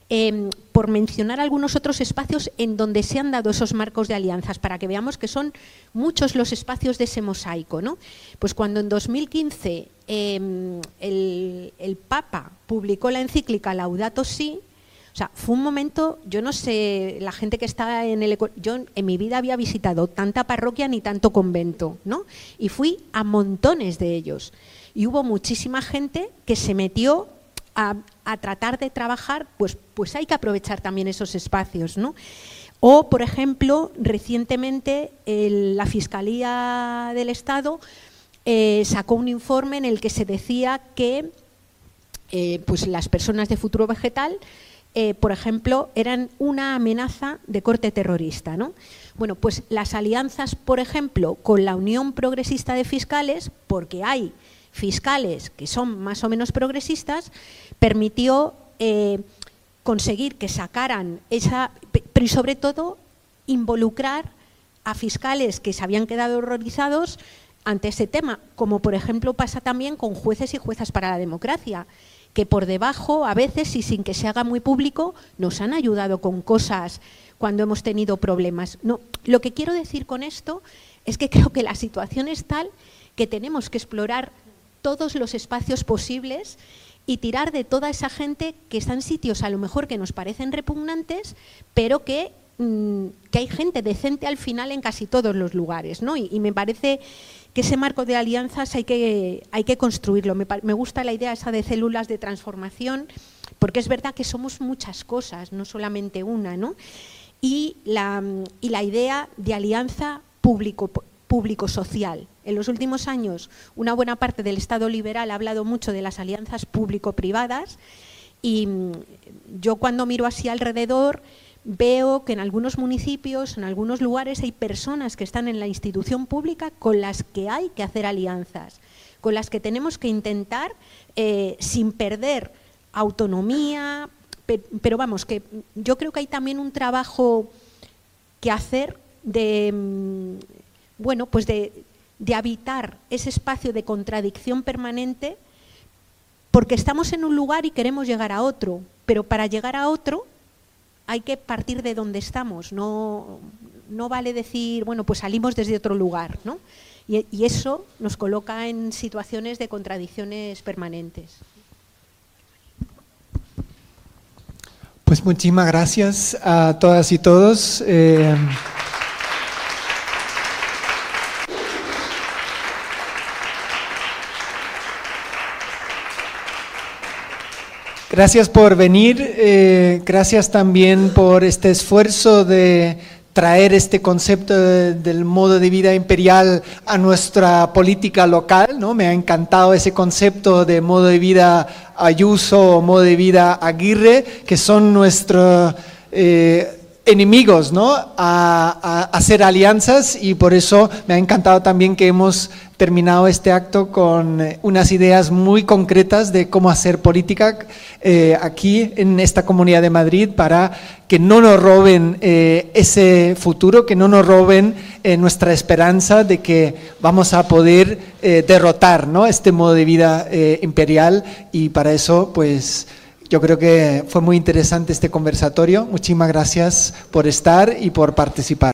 Em, por mencionar algunos otros espacios en donde se han dado esos marcos de alianzas, para que veamos que son muchos los espacios de ese mosaico. ¿no? Pues cuando en 2015 em, el, Papa publicó la encíclica Laudato Si, o sea, fue un momento, yo no sé, la gente que está en el... Yo en mi vida había visitado tanta parroquia ni tanto convento, ¿no? Y fui a montones de ellos. Y hubo muchísima gente que se metió a, tratar de trabajar, pues, pues hay que aprovechar también esos espacios. ¿no? O, por ejemplo, recientemente la Fiscalía del Estado eh, sacó un informe en el que se decía que eh, pues las personas de futuro vegetal, eh, por ejemplo, eran una amenaza de corte terrorista. ¿no? Bueno, pues las alianzas, por ejemplo, con la Unión Progresista de Fiscales, porque hay fiscales que son más o menos progresistas, permitió eh, conseguir que sacaran esa, pero y sobre todo involucrar a fiscales que se habían quedado horrorizados ante ese tema, como por ejemplo pasa también con jueces y juezas para la democracia, que por debajo, a veces y sin que se haga muy público, nos han ayudado con cosas cuando hemos tenido problemas. No, lo que quiero decir con esto es que creo que la situación es tal que tenemos que explorar todos los espacios posibles y tirar de toda esa gente que está en sitios a lo mejor que nos parecen repugnantes, pero que, mm, que hay gente decente al final en casi todos los lugares. ¿no? Y, me parece que ese marco de alianzas hay que, hay que construirlo. Me, me, gusta la idea esa de células de transformación, porque es verdad que somos muchas cosas, no solamente una. ¿no? Y, la, y la idea de alianza público público-social. En los últimos años, una buena parte del Estado liberal ha hablado mucho de las alianzas público-privadas y mm, yo cuando miro así alrededor veo que en algunos municipios, en algunos lugares, hay personas que están en la institución pública con las que hay que hacer alianzas, con las que tenemos que intentar, eh, sin perder autonomía, pero vamos, que yo creo que hay también un trabajo que hacer de mm, bueno, pues de, habitar ese espacio de contradicción permanente porque estamos en un lugar y queremos llegar a otro, pero para llegar a otro hay que partir de donde estamos, no, no vale decir, bueno, pues salimos desde otro lugar, ¿no? Y, eso nos coloca en situaciones de contradicciones permanentes. Pues muchísimas gracias a todas y todos. Eh, Gracias por venir, eh, gracias también por este esfuerzo de traer este concepto del modo de vida imperial a nuestra política local, ¿no? Me ha encantado ese concepto de modo de vida Ayuso o modo de vida Aguirre, que son nuestros eh, enemigos, ¿no? A, hacer alianzas y por eso me ha encantado también que hemos terminado este acto con eh, unas ideas muy concretas de cómo hacer política eh, aquí en esta comunidad de Madrid para que no nos roben eh, ese futuro, que no nos roben nuestra esperanza de que vamos a poder derrotar ¿no? este modo de vida imperial y para eso pues yo creo que fue muy interesante este conversatorio. Muchísimas gracias por estar y por participar.